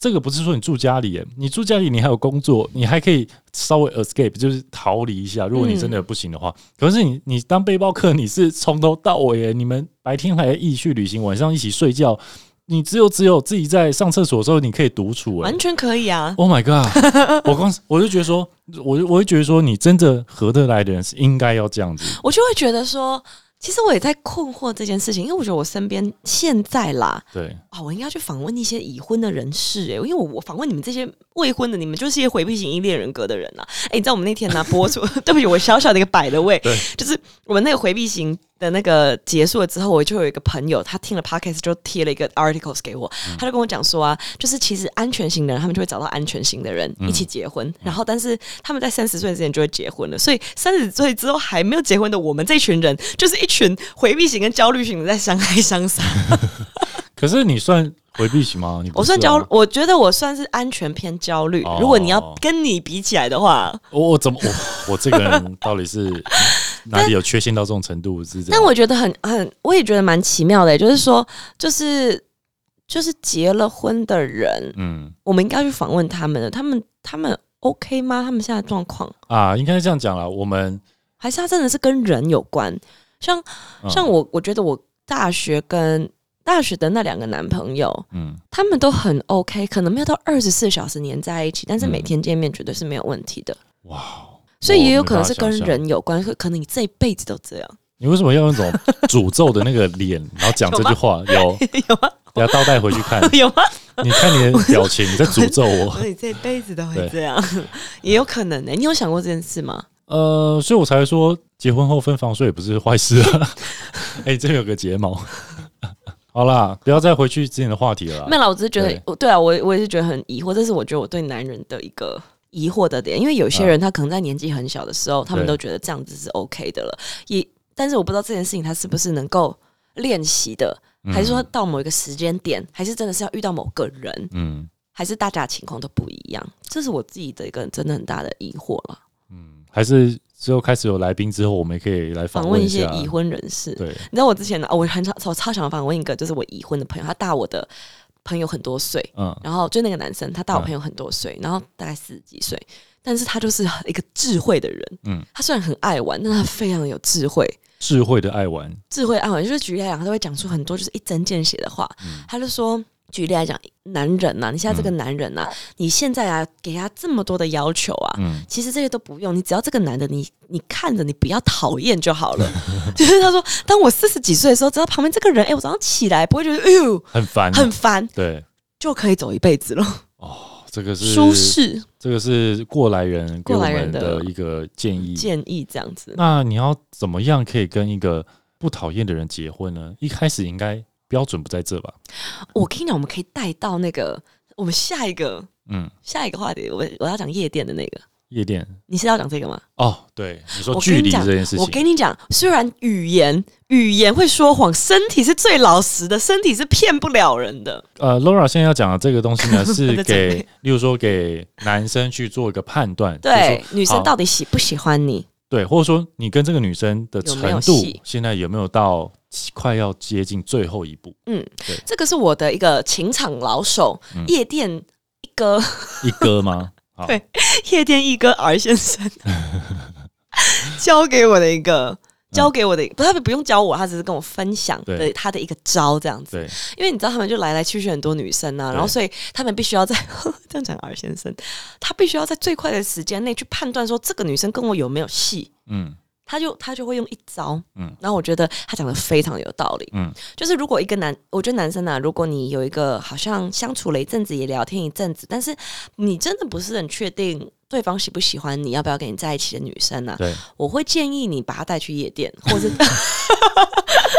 这个不是说你住家里耶，你住家里你还有工作，你还可以稍微 escape，就是逃离一下。如果你真的不行的话，可是你你当背包客，你是从头到尾耶，你们白天还一起去旅行，晚上一起睡觉，你只有只有自己在上厕所的时候你可以独处哎完。全可以啊。Oh my god！我光我就觉得说，我就我会觉得说，你真的合得来的人是应该要这样子。我就会觉得说，其实我也在困惑这件事情，因为我觉得我身边现在啦，对，啊，我应该去访问一些已婚的人士诶、因为我我访问你们这些未婚的，你们就是一些回避型依恋人格的人啊。哎、你知道我们那天呢、播出，对不起，我小小的一个摆的位对，就是我们那个回避型的那个结束了之后，我就有一个朋友，他听了 podcast 就贴了一个 articles 给我，他就跟我讲说啊，就是其实安全型的人，他们就会找到安全型的人一起结婚，然后但是他们在三十岁之前就会结婚了，所以三十岁之后还没有结婚的我们这群人，就是一群回避型跟焦虑型的在相爱相杀。可是你算回避型吗？我算焦，我觉得我算是安全偏焦虑。哦如果你要跟你比起来的话，我我怎么我我这个人到底是 哪里有缺陷到这种程度？是？但我觉得很很，我也觉得蛮奇妙的，就是说，就是就是结了婚的人，嗯我们应该去访问他们的，他们他们 OK 吗？他们现在的状况，啊，应该这样讲了。我们还是他真的是跟人有关？像嗯像我，我觉得我大学跟大学的那两个男朋友，嗯他们都很 OK，可能没有到二十四小时黏在一起，但是每嗯天见面绝对是没有问题的。哇，所以也有可能是跟人有关，可可能你这一辈子都这样。你为什么要用那种诅咒的那个脸，然后讲这句话？有，有吗？等下倒带回去看，有吗？你看你的表情，你在诅咒我。所以这辈子都会对这样，也有可能呢、你有想过这件事吗？呃，所以我才说结婚后分房睡也不是坏事啊。哎、这有个睫毛。好啦，不要再回去之前的话题了啦。没有啦，我只是觉得对，对啊，我我也是觉得很疑惑，这是我觉得我对男人的一个疑惑的点，因为有些人他可能在年纪很小的时候，他们都觉得这样子是 OK 的了，也但是我不知道这件事情他是不是能够练习的，嗯。还是说到某一个时间点，还是真的是要遇到某个人，嗯。还是大家情况都不一样，这是我自己的一个真的很大的疑惑了。嗯，还是之后开始有来宾之后，我们也可以来访访问一些已婚人士，对，你知道我之前呢、哦，我很超我超想访问一个，就是我已婚的朋友，他大我的朋友很多岁，嗯。然后就那个男生，他大我朋友很多岁，然后大概四十几岁，但是他就是 一个智慧的人，嗯，他虽然很爱玩，但他非常有智慧，智慧的爱玩。智慧爱玩就是举例来讲，他都会讲出很多就是一针见血的话，嗯。他就说。举例来讲，男人呐、你现在这个男人呐、你现在啊，给他这么多的要求啊，嗯，其实这些都不用，你只要这个男的你你看着你不要讨厌就好了。就是他说，当我四十几岁的时候，只要旁边这个人，哎、我早上起来不会觉得哎呦很烦。很烦，对就可以走一辈子了，哦，这个是舒，适这个是过来人给我过来人的一个建议。建议这样子。那你要怎么样可以跟一个不讨厌的人结婚呢？一开始应该标准不在这吧？我跟你讲，我们可以带到那个我们下一个嗯，下一个话题，我我要讲夜店的那个，夜店你是要讲这个吗？哦，对，你说距离这件事情，我跟你讲，虽然语言语言会说谎，身体是最老实的，身体是骗不了人的。呃，Laura 现在要讲的这个东西呢，是给，例如说给男生去做一个判断，对，女生到底喜不喜欢你？对，或者说你跟这个女生的程度戏现在有没有到快要接近最后一步？嗯这个是我的一个情场老手，嗯夜店一哥，一哥吗？好对夜店一哥 R 先生 交给我的一个。教给我的不，他不用教我，他只是跟我分享的他的一个招这样子。因为你知道他们就来来去去很多女生啊，然后所以他们必须要在 这样讲 R 先生，他必须要在最快的时间内去判断说这个女生跟我有没有戏，嗯，他就他就会用一招，嗯。嗯，然后我觉得他讲的非常有道理，嗯嗯，就是如果一个男，我觉得男生啊、如果你有一个好像相处了一阵子，也聊天一阵子，但是你真的不是很确定对方喜不喜欢你，要不要跟你在一起的女生呢、对，我会建议你把她带去夜店，或是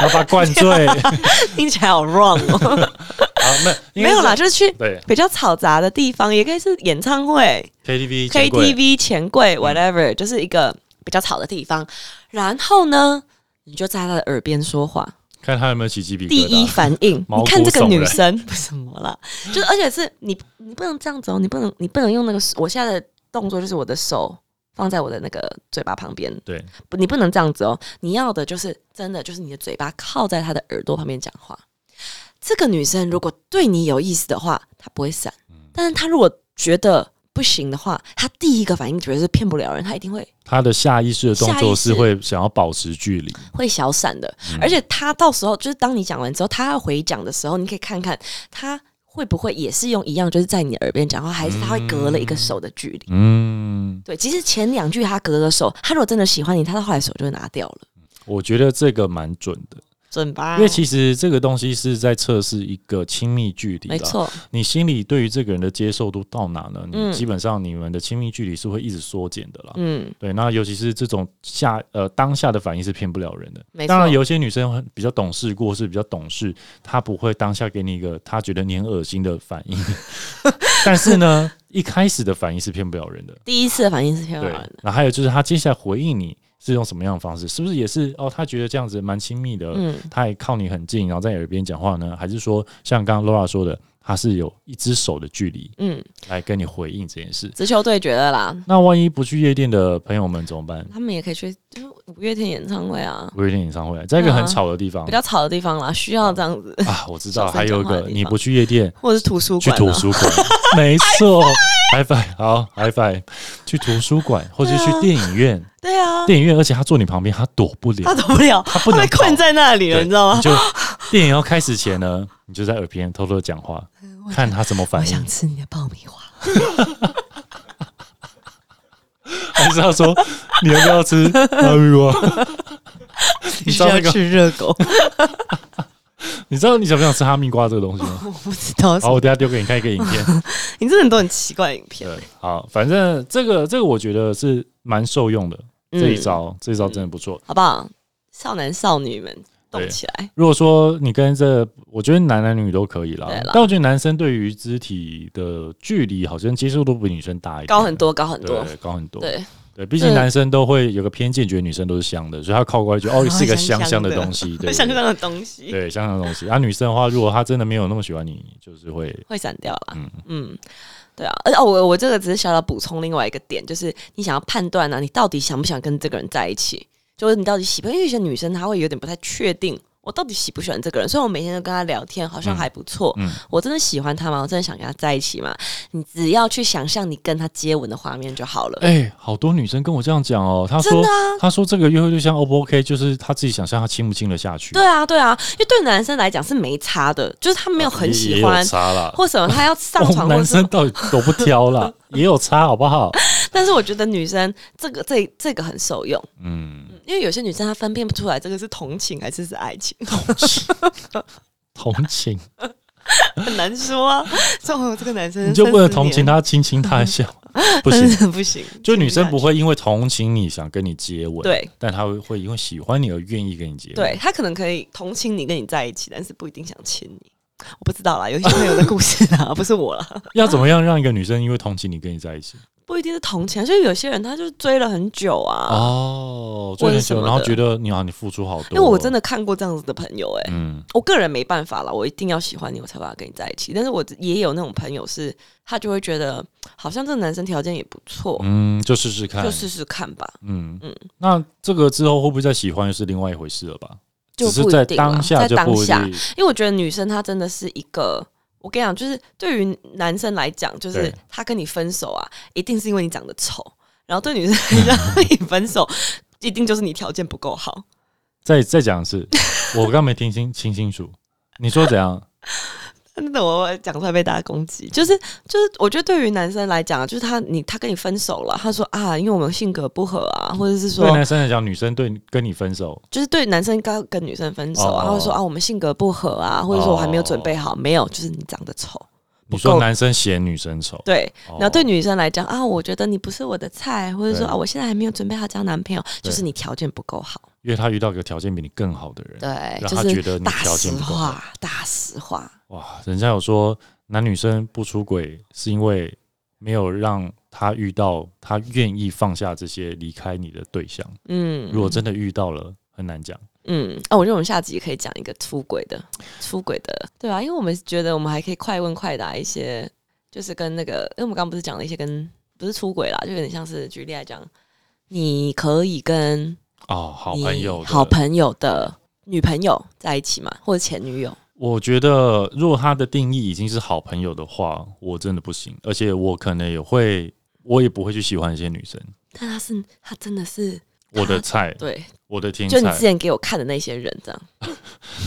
要把她灌醉。听起来好 wrong 哦，好，没没有啦，，就是去比较嘈杂的地方，也可以是演唱会、，KTV、KTV、钱柜，whatever，、就是一个比较吵的地方。然后呢，你就在他的耳边说话，看他有没有起鸡皮。第一反应，你看这个女生什么啦，就是而且是你你不能这样子哦，你不能你不能用那个我现在的动作就是我的手放在我的那个嘴巴旁边，对，不你不能这样子哦，你要的就是真的就是你的嘴巴靠在他的耳朵旁边讲话。这个女生如果对你有意思的话，她不会闪，嗯但是她如果觉得不行的话，她第一个反应绝对是骗不了人，她一定会她的下意识的动作是会想要保持距离。会小闪的，嗯而且她到时候就是当你讲完之后，她要回讲的时候，你可以看看他会不会也是用一样，就是在你耳边讲话，还是他会隔了一个手的距离。嗯，对，其实前两句他隔了手，他如果真的喜欢你，他到后来手就会拿掉了，我觉得这个蛮准的，准吧？因为其实这个东西是在测试一个亲密距离。没，错，你心里对于这个人的接受度到哪呢？你嗯基本上你们的亲密距离是会一直缩减的啦。嗯，对，那尤其是这种下呃当下的反应是骗不了人的。没错。当然，有些女生很比较懂事，过是比较懂事，她不会当下给你一个她觉得你很恶心的反应。但是呢，一开始的反应是骗不了人的。第一次的反应是骗不了人的，，那还有就是她接下来回应你是用什么样的方式？是不是也是哦？他觉得这样子蛮亲密的，嗯，他也靠你很近，然后在耳边讲话呢？还是说像刚刚 Laura 说的，她是有一只手的距离嗯，来跟你回应这件事？直球对决了啦，那万一不去夜店的朋友们怎么办？他们也可以去就是五月天演唱会啊，五月天演唱会，在一个很吵的地方。比较吵的地方啦，需要这样子，啊，我知道，还有一个你不去夜店，或者是图书去馆、啊，图书馆，没错，high five，好，high five，去图书馆或者去电影院，对啊，电影院，而且他坐你旁边，他躲不了。他，躲不了，他不能被困在那里了，你知道吗？就电影要开始前呢，你就在耳边偷偷的讲话，看他怎么反我想，吃你的爆米花，还是他说你要不要吃爆米花？你知道那个？吃热狗？你知道你想不想吃哈密瓜这个东西吗？我不知道，好，我等下丢给你看一个影片。你真的很多很奇怪的影片对，好，反正这个这个我觉得是蛮受用的，这一招这一招真的不错。好不好？少男少女们动起来，如果说你跟这，我觉得男男女女都可以啦。但我觉得男生对于肢体的距离好像接受度比女生大一点，高很多，高很多。对，高很多。对，对，毕竟男生都会有个偏见，觉得女生都是香的，所以他靠过来觉得哦，是一个 香香的东西，对，对香香的东西对香香的东西。啊，女生的话，如果她真的没有那么喜欢你，就是会会散掉啦。嗯嗯，对啊。而且哦，我我这个只是小小补充另外一个点，就是你想要判断啊，你到底想不想跟这个人在一起，就是你到底喜不？因为有些女生她会有点不太确定。我到底喜不喜欢这个人？虽然我每天都跟他聊天，好像嗯还不错。嗯我真的喜欢他吗？我真的想跟他在一起吗？你只要去想象你跟他接吻的画面就好了。哎、好多女生跟我这样讲哦，她说她说这个约会对象 O 不 OK，就是她自己想象她亲不亲得下去，对啊，对啊，因为对男生来讲是没差的，就是他没有很喜欢，差啦。或什么他要上床，男生到底都不挑啦，也有差好不好？但是我觉得女生这个这这个很受用，嗯，因为有些女生她分辨不出来这个是同情还是是爱情，同情，很难说啊。所以我这个男生你就不能同情，他亲亲他一下吗？不行，不行。就女生不会因为同情你想跟你接吻，，对但她会会因为喜欢你而愿意跟你接吻。对，她可能可以同情你跟你在一起，但是不一定想亲你。我不知道啦，有些朋友的故事啊，不是我啦，要怎么样让一个女生因为同情你跟你在一起？不一定是同情所以有些人他就追了很久啊。哦，追很久，然后觉得你好，你付出好多，因为我真的看过这样子的朋友、欸，嗯我个人没办法了，我一定要喜欢你，我才把他跟你在一起。但是我也有那种朋友是，他就会觉得好像这个男生条件也不错，嗯，就试试看，就试试看吧。嗯嗯那这个之后会不会再喜欢，又是另外一回事了吧？就只是在不一定啦当下在就不一当下定，因为我觉得女生她真的是一个，我跟你讲，就是对于男生来讲，就是他跟你分手啊，一定是因为你长得丑；然后对女生 来讲，跟你分手一定就是你条件不够好。再再讲一次，我刚没听清清清楚，你说怎样？真的，我讲出来被大家攻击，就是就是，我觉得对于男生来讲，就是他你他跟你分手了，他说啊，因为我们性格不合啊，或者是说对男生来讲，女生对跟你分手，就是对男生刚跟女生分手啊，或者说啊，我们性格不合啊，或者说我还没有准备好，没有，就是你长得丑。你说男生嫌女生丑，对，然后对女生来讲啊，我觉得你不是我的菜，或者说啊，我现在还没有准备好交男朋友，就是你条件不够好。因为他遇到一个条件比你更好的人，对，让他觉得你条件不够好。大实话，哇，人家有说男女生不出轨是因为没有让他遇到他愿意放下这些离开你的对象。嗯，如果真的遇到了，很难讲。嗯，啊，我觉得我们下集可以讲一个出轨的，出轨的，对啊？因为我们觉得我们还可以快问快答一些，就是跟那个，因为我们刚刚不是讲了一些跟不是出轨啦，就有点像是举例来讲，你可以跟哦好朋友、好朋友的女朋友在一起嘛，或者前女友？我觉得如果他的定义已经是好朋友的话，我真的不行，而且我可能也会，我也不会去喜欢一些女生。但他是，他真的是。我的菜，对，我的天才，就你之前给我看的那些人，这样。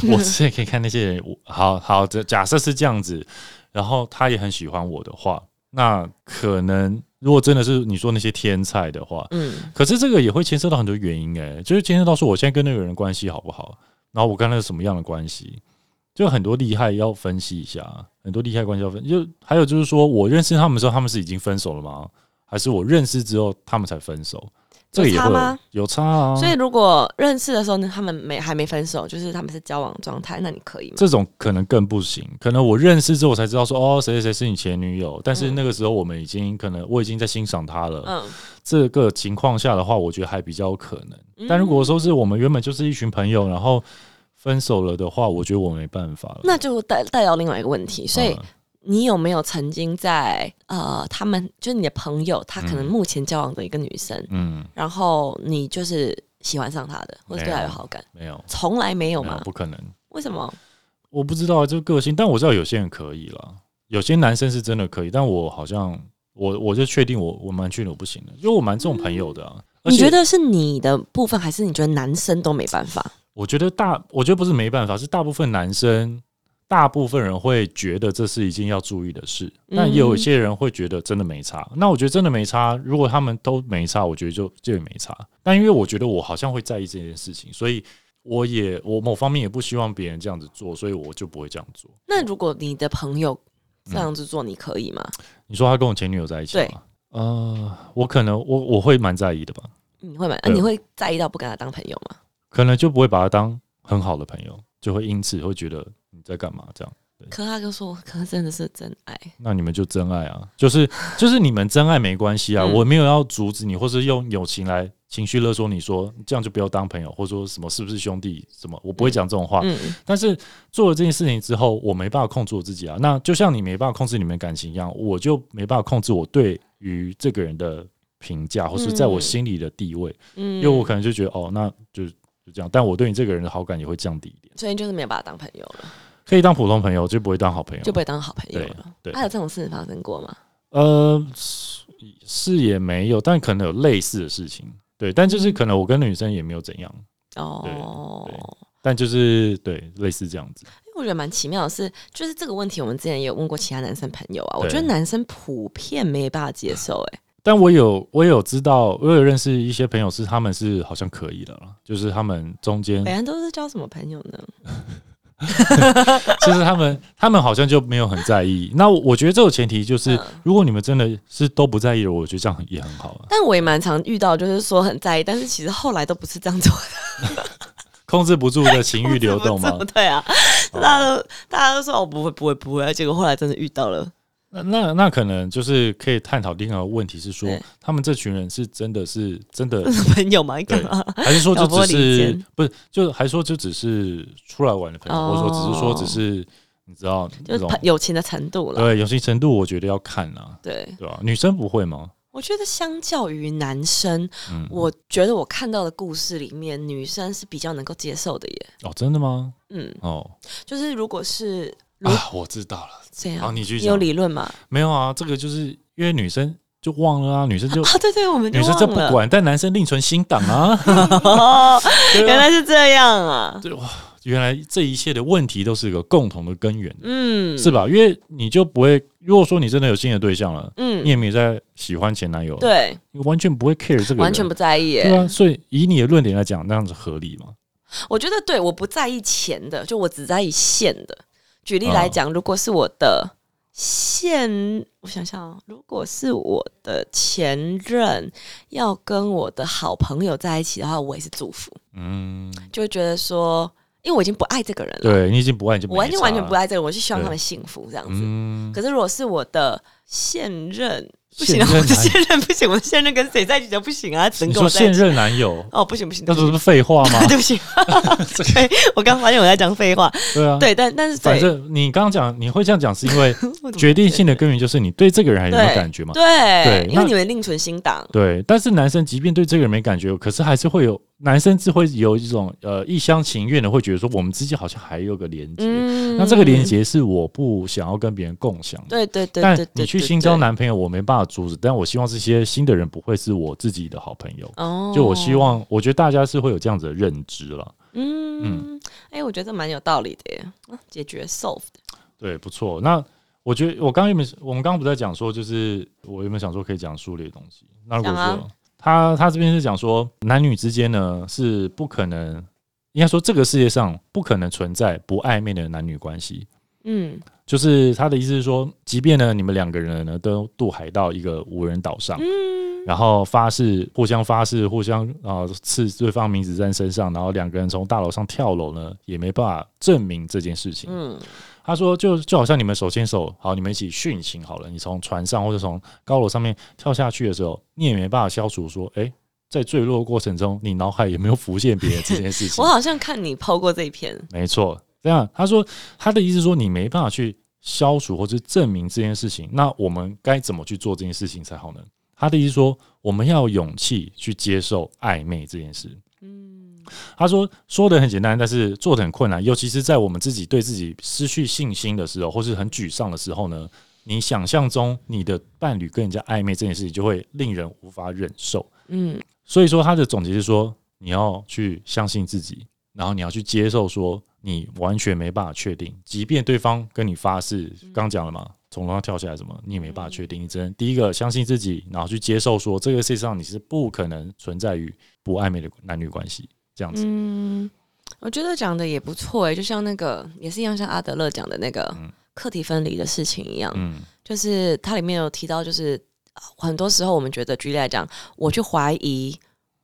我之前可以看那些人，好好的假设是这样子，然后他也很喜欢我的话，那可能如果真的是你说那些天才的话，嗯，可是这个也会牵涉到很多原因，哎，就是牵涉到说我现在跟那个人关系好不好，然后我跟他是什么样的关系，就很多厉害要分析一下，很多厉害关系要分，就还有就是说我认识他们的时候，他们是已经分手了吗？还是我认识之后他们才分手？有差吗？有差啊！所以如果认识的时候呢，他们没还没分手，就是他们是交往状态，那你可以吗？这种可能更不行。可能我认识之后才知道说，哦，谁谁谁是你前女友，但是那个时候我们已经可能我已经在欣赏她了。嗯，这个情况下的话，我觉得还比较可能。但如果说是我们原本就是一群朋友，然后分手了的话，我觉得我没办法了。那就带带到另外一个问题，所以。你有没有曾经在呃，他们就是你的朋友，他可能目前交往的一个女生，嗯，然后你就是喜欢上她的，或者对她有好感？没有，从来没有吗？不可能。为什么？我不知道，就个性。但我知道有些人可以了，有些男生是真的可以，但我好像我我就确定我我蛮确定我不行的，因为我蛮这种朋友的。你觉得是你的部分，还是你觉得男生都没办法？我觉得大，我觉得不是没办法，是大部分男生。大部分人会觉得这是一件要注意的事，但也有一些人会觉得真的没差。那我觉得真的没差，如果他们都没差，我觉得就就没差。但因为我觉得我好像会在意这件事情，所以我也我某方面也不希望别人这样子做，所以我就不会这样做。那如果你的朋友这样子做，你可以吗？你说他跟我前女友在一起吗？呃，我可能我我会蛮在意的吧。你会蛮你会在意到不跟他当朋友吗？可能就不会把他当很好的朋友，就会因此会觉得。在干嘛？这样，可他就说，可能真的是真爱。那你们就真爱啊，就是就是你们真爱没关系啊，我没有要阻止你，或是用友情来情绪勒索你说这样就不要当朋友，或者说什么是不是兄弟什么，我不会讲这种话。但是做了这件事情之后，我没办法控制我自己啊。那就像你没办法控制你们感情一样，我就没办法控制我对于这个人的评价，或是在我心里的地位。嗯，因为我可能就觉得哦，那就就这样。但我对你这个人的好感也会降低一点，所以就是没有把他当朋友了。可以当普通朋友，就不会当好朋友，就不会当好朋友了。对，还有这种事发生过吗？呃，是也没有，但可能有类似的事情。对，但就是可能我跟女生也没有怎样。哦，但就是对类似这样子。我觉得蛮奇妙的是，就是这个问题，我们之前也有问过其他男生朋友啊。我觉得男生普遍没办法接受。哎，但我有我有知道，我有认识一些朋友是他们是好像可以的了，就是他们中间本来都是交什么朋友呢？其实他们，他们好像就没有很在意。那我觉得这个前提就是，如果你们真的是都不在意了，我觉得这样也很好。但我也蛮常遇到，就是说很在意，但是其实后来都不是这样做的，控制不住的情欲流动吗？对啊，大家都大家都说我不会不会不会，结果后来真的遇到了。那那那可能就是可以探讨另外一个问题是说，他们这群人是真的是真的 朋友吗？对，还是说就只是不是？就还说就只是出来玩的朋友，或者说只是说只是你知道，就是友情的程度了。对，友情程度我觉得要看啊。对，对吧？女生不会吗？我觉得相较于男生，我觉得我看到的故事里面，女生是比较能够接受的耶。哦，真的吗？嗯，哦，就是如果是。啊，我知道了。这样，你去有理论吗？没有啊，这个就是因为女生就忘了啊，女生就啊，对对，我们女生这不管，但男生另存新档啊。原来是这样啊！对哇，原来这一切的问题都是一个共同的根源，嗯，是吧？因为你就不会，如果说你真的有新的对象了，嗯你也没有在喜欢前男友，，对，你完全不会 care 这个，完全不在意。对啊。所以以你的论点来讲，那样子合理吗？我觉得对，我不在意钱的，就我只在意现的。举例哦来讲，如果是我的现，我想想啊，如果是我的前任要跟我的好朋友在一起的话，我也是祝福，嗯，就会觉得说，因为我已经不爱这个人了，对你已经不爱，你就没我完全完全不爱这个人，我是希望他们幸福这样子。嗯，可是如果是我的现任，不行啊，我的现任不行，我的现任跟谁在一起就不行啊，只能你说现。任男友，哦，不行不行，那这不是废话吗？对不起，对我刚发现我在讲废话。对啊，对，但但是反正你刚刚讲你会这样讲，是因为决定性的根源就是你对这个人还有没有感觉嘛？对，对因为你们另存新档，对，但是男生即便对这个人没感觉，可是还是会有男生是会有一种呃一厢情愿的，会觉得说我们之间好像还有个连接。嗯那这个连，接是我不想要跟别人共享的。对对对但你去新交，男朋友，我没办法阻止，但我希望这些新的人不会是我自己的好朋友。哦，就我希，望，我觉得大家是会有这样子的认知了。嗯，哎，我觉得蛮有道理的耶，啊解决 solved，对，不错。那我觉得我刚刚有没有，我们刚刚不在讲说，就是我有没有想说可以讲书里的东西？那如果说他他这边是讲说，男女之间呢是不可能，应该说这个世界上不可能存在不暧昧的男女关系。嗯就是他的意思是说，即便呢你们两个人呢都渡海到一个无人岛上，嗯然后发誓互相发誓，互相啊、刺对方名字在身上，然后两个人从大楼上跳楼呢，也没办法证明这件事情。嗯他说就就好像你们手牵手，好，你们一起殉情好了，你从船上或者从高楼上面跳下去的时候，你也没办法消除说，哎、在坠落过程中，你脑海有没有浮现别人这件事情我？好像看你抛过这一篇，没错，这样他说他的意思说，你没办法去消除或是证明这件事情，那我们该怎么去做这件事情才好呢？他的意思说，我们要有勇气去接受暧昧这件事。嗯他说说的很简单，但是做的很困难，尤其是在我们自己对自己失去信心的时候，或是很沮丧的时候呢，你想象中你的伴侣跟人家暧昧这件事情，就会令人无法忍受。嗯。所以说，他的总结是说，你要去相信自己，然后你要去接受说，你完全没办法确定，即便对方跟你发誓，刚讲了嘛，从楼上跳下来什么，你也没办法确定。你只能第一个相信自己，然后去接受说，这个世界上你是不可能存在于不暧昧的男女关系这样子。嗯，我觉得讲的也不错哎，就像那个也是一样，像阿德勒讲的那个嗯课题分离的事情一样，嗯就是它里面有提到，就是呃很多时候我们觉得，举例来讲，我去怀疑，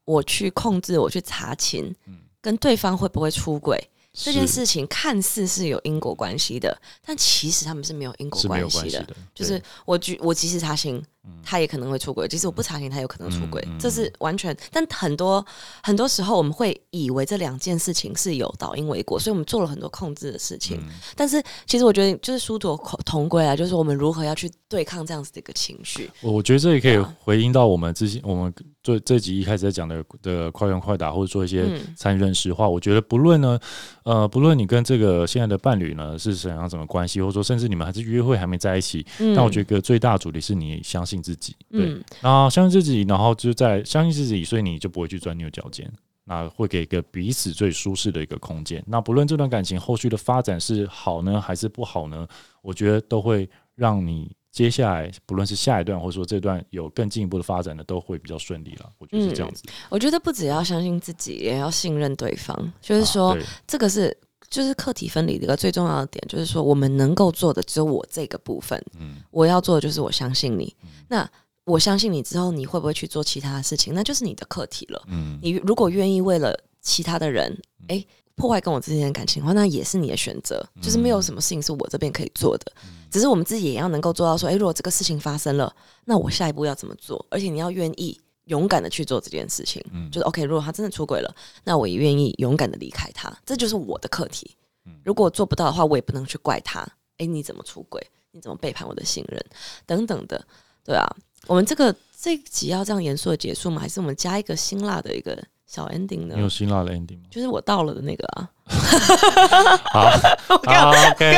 我去控制，我去查勤，嗯跟对方会不会出轨这件事情，看似是有因果关系的，但其实他们是没有因果。关系的，就是我举我即使查勤嗯，他也可能会出轨；即使我不查询，他有可能出轨嗯嗯。这是完全，但很多很多时候我们会以为这两件事情是有导因为果，所以我们做了很多控制的事情。嗯但是其实我觉得就是殊途同归啊，就是我们如何要去对抗这样子的一个情绪。我我觉得这也可以回应到我们之前我们做这集一开始在讲的的快问快答，或者做一些嗯参与认识化。我觉得不论呢，呃，不论你跟这个现在的伴侣呢是怎样什么关系，或者说甚至你们还是约会还没在一起，嗯但我觉得最大的主题是你相信自己，对，嗯然后相信自己，然后就在相信自己，所以你就不会去钻牛角尖。那会给一个彼此最舒适的一个空间。那不论这段感情后续的发展是好呢，还是不好呢，我觉得都会让你接下来不论是下一段，或者说这段有更进一步的发展呢，都会比较顺利了。我觉得是这样子。我觉得不只要相信自己，也要信任对方。就是说，啊这个是就是课题分离的一个最重要的点，就是说我们能够做的只有我这个部分，嗯我要做的就是我相信你。那我相信你之后，你会不会去做其他的事情？那就是你的课题了。嗯你如果愿意为了其他的人，诶，破坏跟我之间的感情的话，那也是你的选择。就是没有什么事情是我这边可以做的，只是我们自己也要能够做到说，诶，如果这个事情发生了，那我下一步要怎么做？而且你要愿意勇敢的去做这件事情。嗯就是 OK，如果他真的出轨了，那我也愿意勇敢的离开他，这就是我的课题嗯。如果我做不到的话，我也不能去怪他。诶，你怎么出轨？你怎么背叛我的信任？等等的，对啊。我们这个这一集要这样严肃的结束吗？还是我们加一个辛辣的一个小 ending 呢？有辛辣的 ending 吗？就是我到了的那个啊，好，好，OK，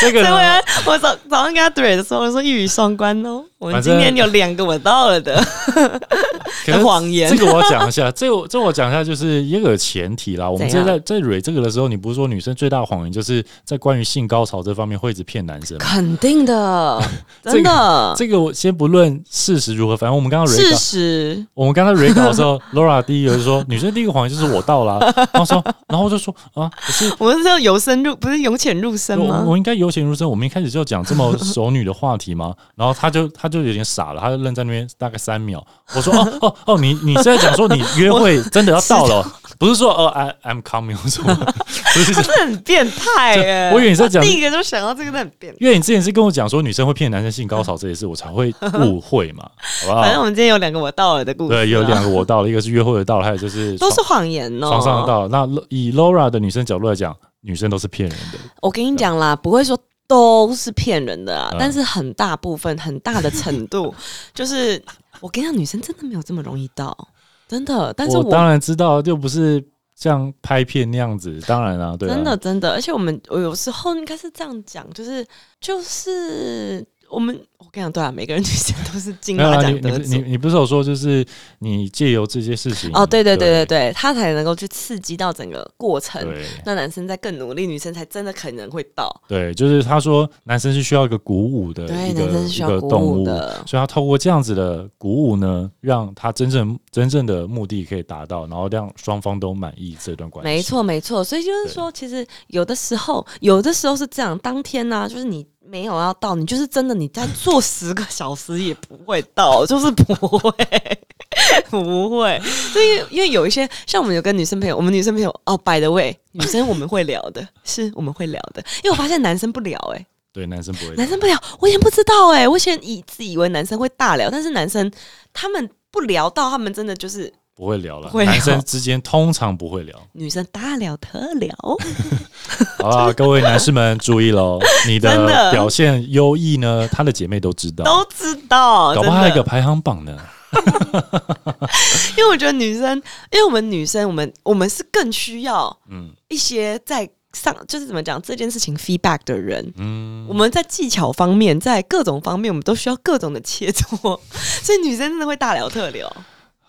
这个我要我早早上跟他怼的时候，我说一语双关哦。我们今天有两个我到了的 谎言这个我要讲一下，这个我这我讲一下，就是一个前提啦。我们怎样这在在蕊这个的时候，你不是说女生最大谎言就是在关于性高潮这方面会一直骗男生吗？肯定的，真的这个我先不论事实如何，反正我们刚刚蕊事稿，实。我们刚刚蕊稿的时候，Laura 第一个就说女生第一个谎言就是我到了啊、然后说，然后就说啊，不是我们是要由深入，不是由浅入深吗？我我应该由浅入深，我们一开始就讲这么 熟女的话题吗？然后他就他就有点傻了，他就愣在那边大概三秒。我说哦哦哦，你你是在讲说你约会真的要到了，不是说哦 I I'm coming 或什么，不 是他真的很变态耶！我以为你在讲第一个就想到这个，真很变态。因为你之前是跟我讲说女生会骗男生性高潮这件事，我才会误会嘛，好不好？反正我们今天有两个我到了的故事啊，对，有两个我到了，一个是约会的到了，还有就是都是谎言哦。床上的到了。那以 Laura 的女生角度来讲，女生都是骗人的。我跟你讲啦，不会说都是骗人的啊，嗯但是很大部分、很大的程度，就是我跟你讲，女生真的没有这么容易到，真的。但是我我当然知道，就不是像拍片那样子，当然啊，对啊，真的真的，而且我们我有时候应该是这样讲，就是就是我们我跟你讲，对啊，每个人女生都是金没有啊，马奖得主。你你不是有说，就是你借由这些事情哦，对对对对对对，他才能够去刺激到整个过程，那男生在更努力，女生才真的可能会到。对，就是他说男生是需要一个鼓舞的对，一个男生是需一要鼓个动物，舞的。所以他透过这样子的鼓舞呢，让他真正真正的目的可以达到，然后让双方都满意这段关系。没，错，没错。所以就是说，其实有的时候，有的时候是这样，当天呢、就是你没有要到，你就是真的你再做十个小时也不会到，就是不会，不会。所以因为有一些像我们有跟女生朋友，我们女生朋友哦，by the way，女生我们会聊的，是我们会聊的，因为我发现男生不聊、欸，对男生不会，男生不聊，我以前不知道哎、我以前以自以为男生会大聊，但是男生他们不聊到，他们真的就是不会聊了男生之间通常不会聊。女生大聊特聊。好啦，各位男士们注意喽，你的的表现优异呢，他的姐妹都知道，都知道，搞不好还有一个排行榜呢。因为我觉得女生，因为我们女生，我们我们是更需要嗯一些在上，就是怎么讲这件事情 feedback 的人。嗯，我们在技巧方面，在各种方面，我们都需要各种的切磋，所以女生真的会大聊特聊。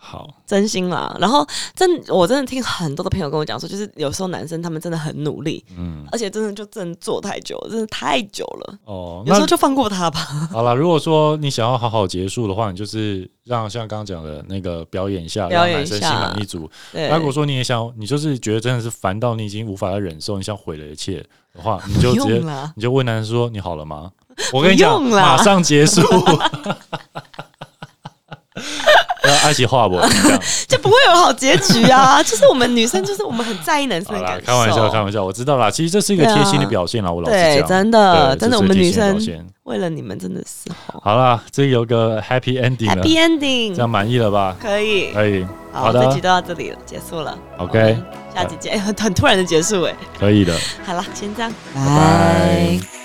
好，真心啦。然后真我真的听很多的朋友跟我讲说，就是有时候男生他们真的很努力，嗯，而且真的就真的做太久，真的太久了。哦，有时候就放过他吧。好了。如果说你想要好好结束的话，你就是让像刚刚讲的那个表演一下，表演一让男生心下满意足。对，那如果说你也想，你就是觉得真的是烦到你已经无法再忍受，你想毁了一切的话，你就不直接你就问男生说：“你好了吗？”我跟你讲，马上结束。要爱惜话不？就不会有好结局啊。就是我们女生，就是我们很在意男生的感，受。开玩笑，开玩笑，我知道啦。其实这是一个贴心的表现啦，我老实对，讲，真的，真的，我们女生现为了你们真的是哦好啦，这有个 happy ending，happy Ending，这样满意了吧？可以。可以，好，好的这集都到这里了，结束了。OK 下集见，很 很突然的结束哎。可以的。好了，先这样，拜拜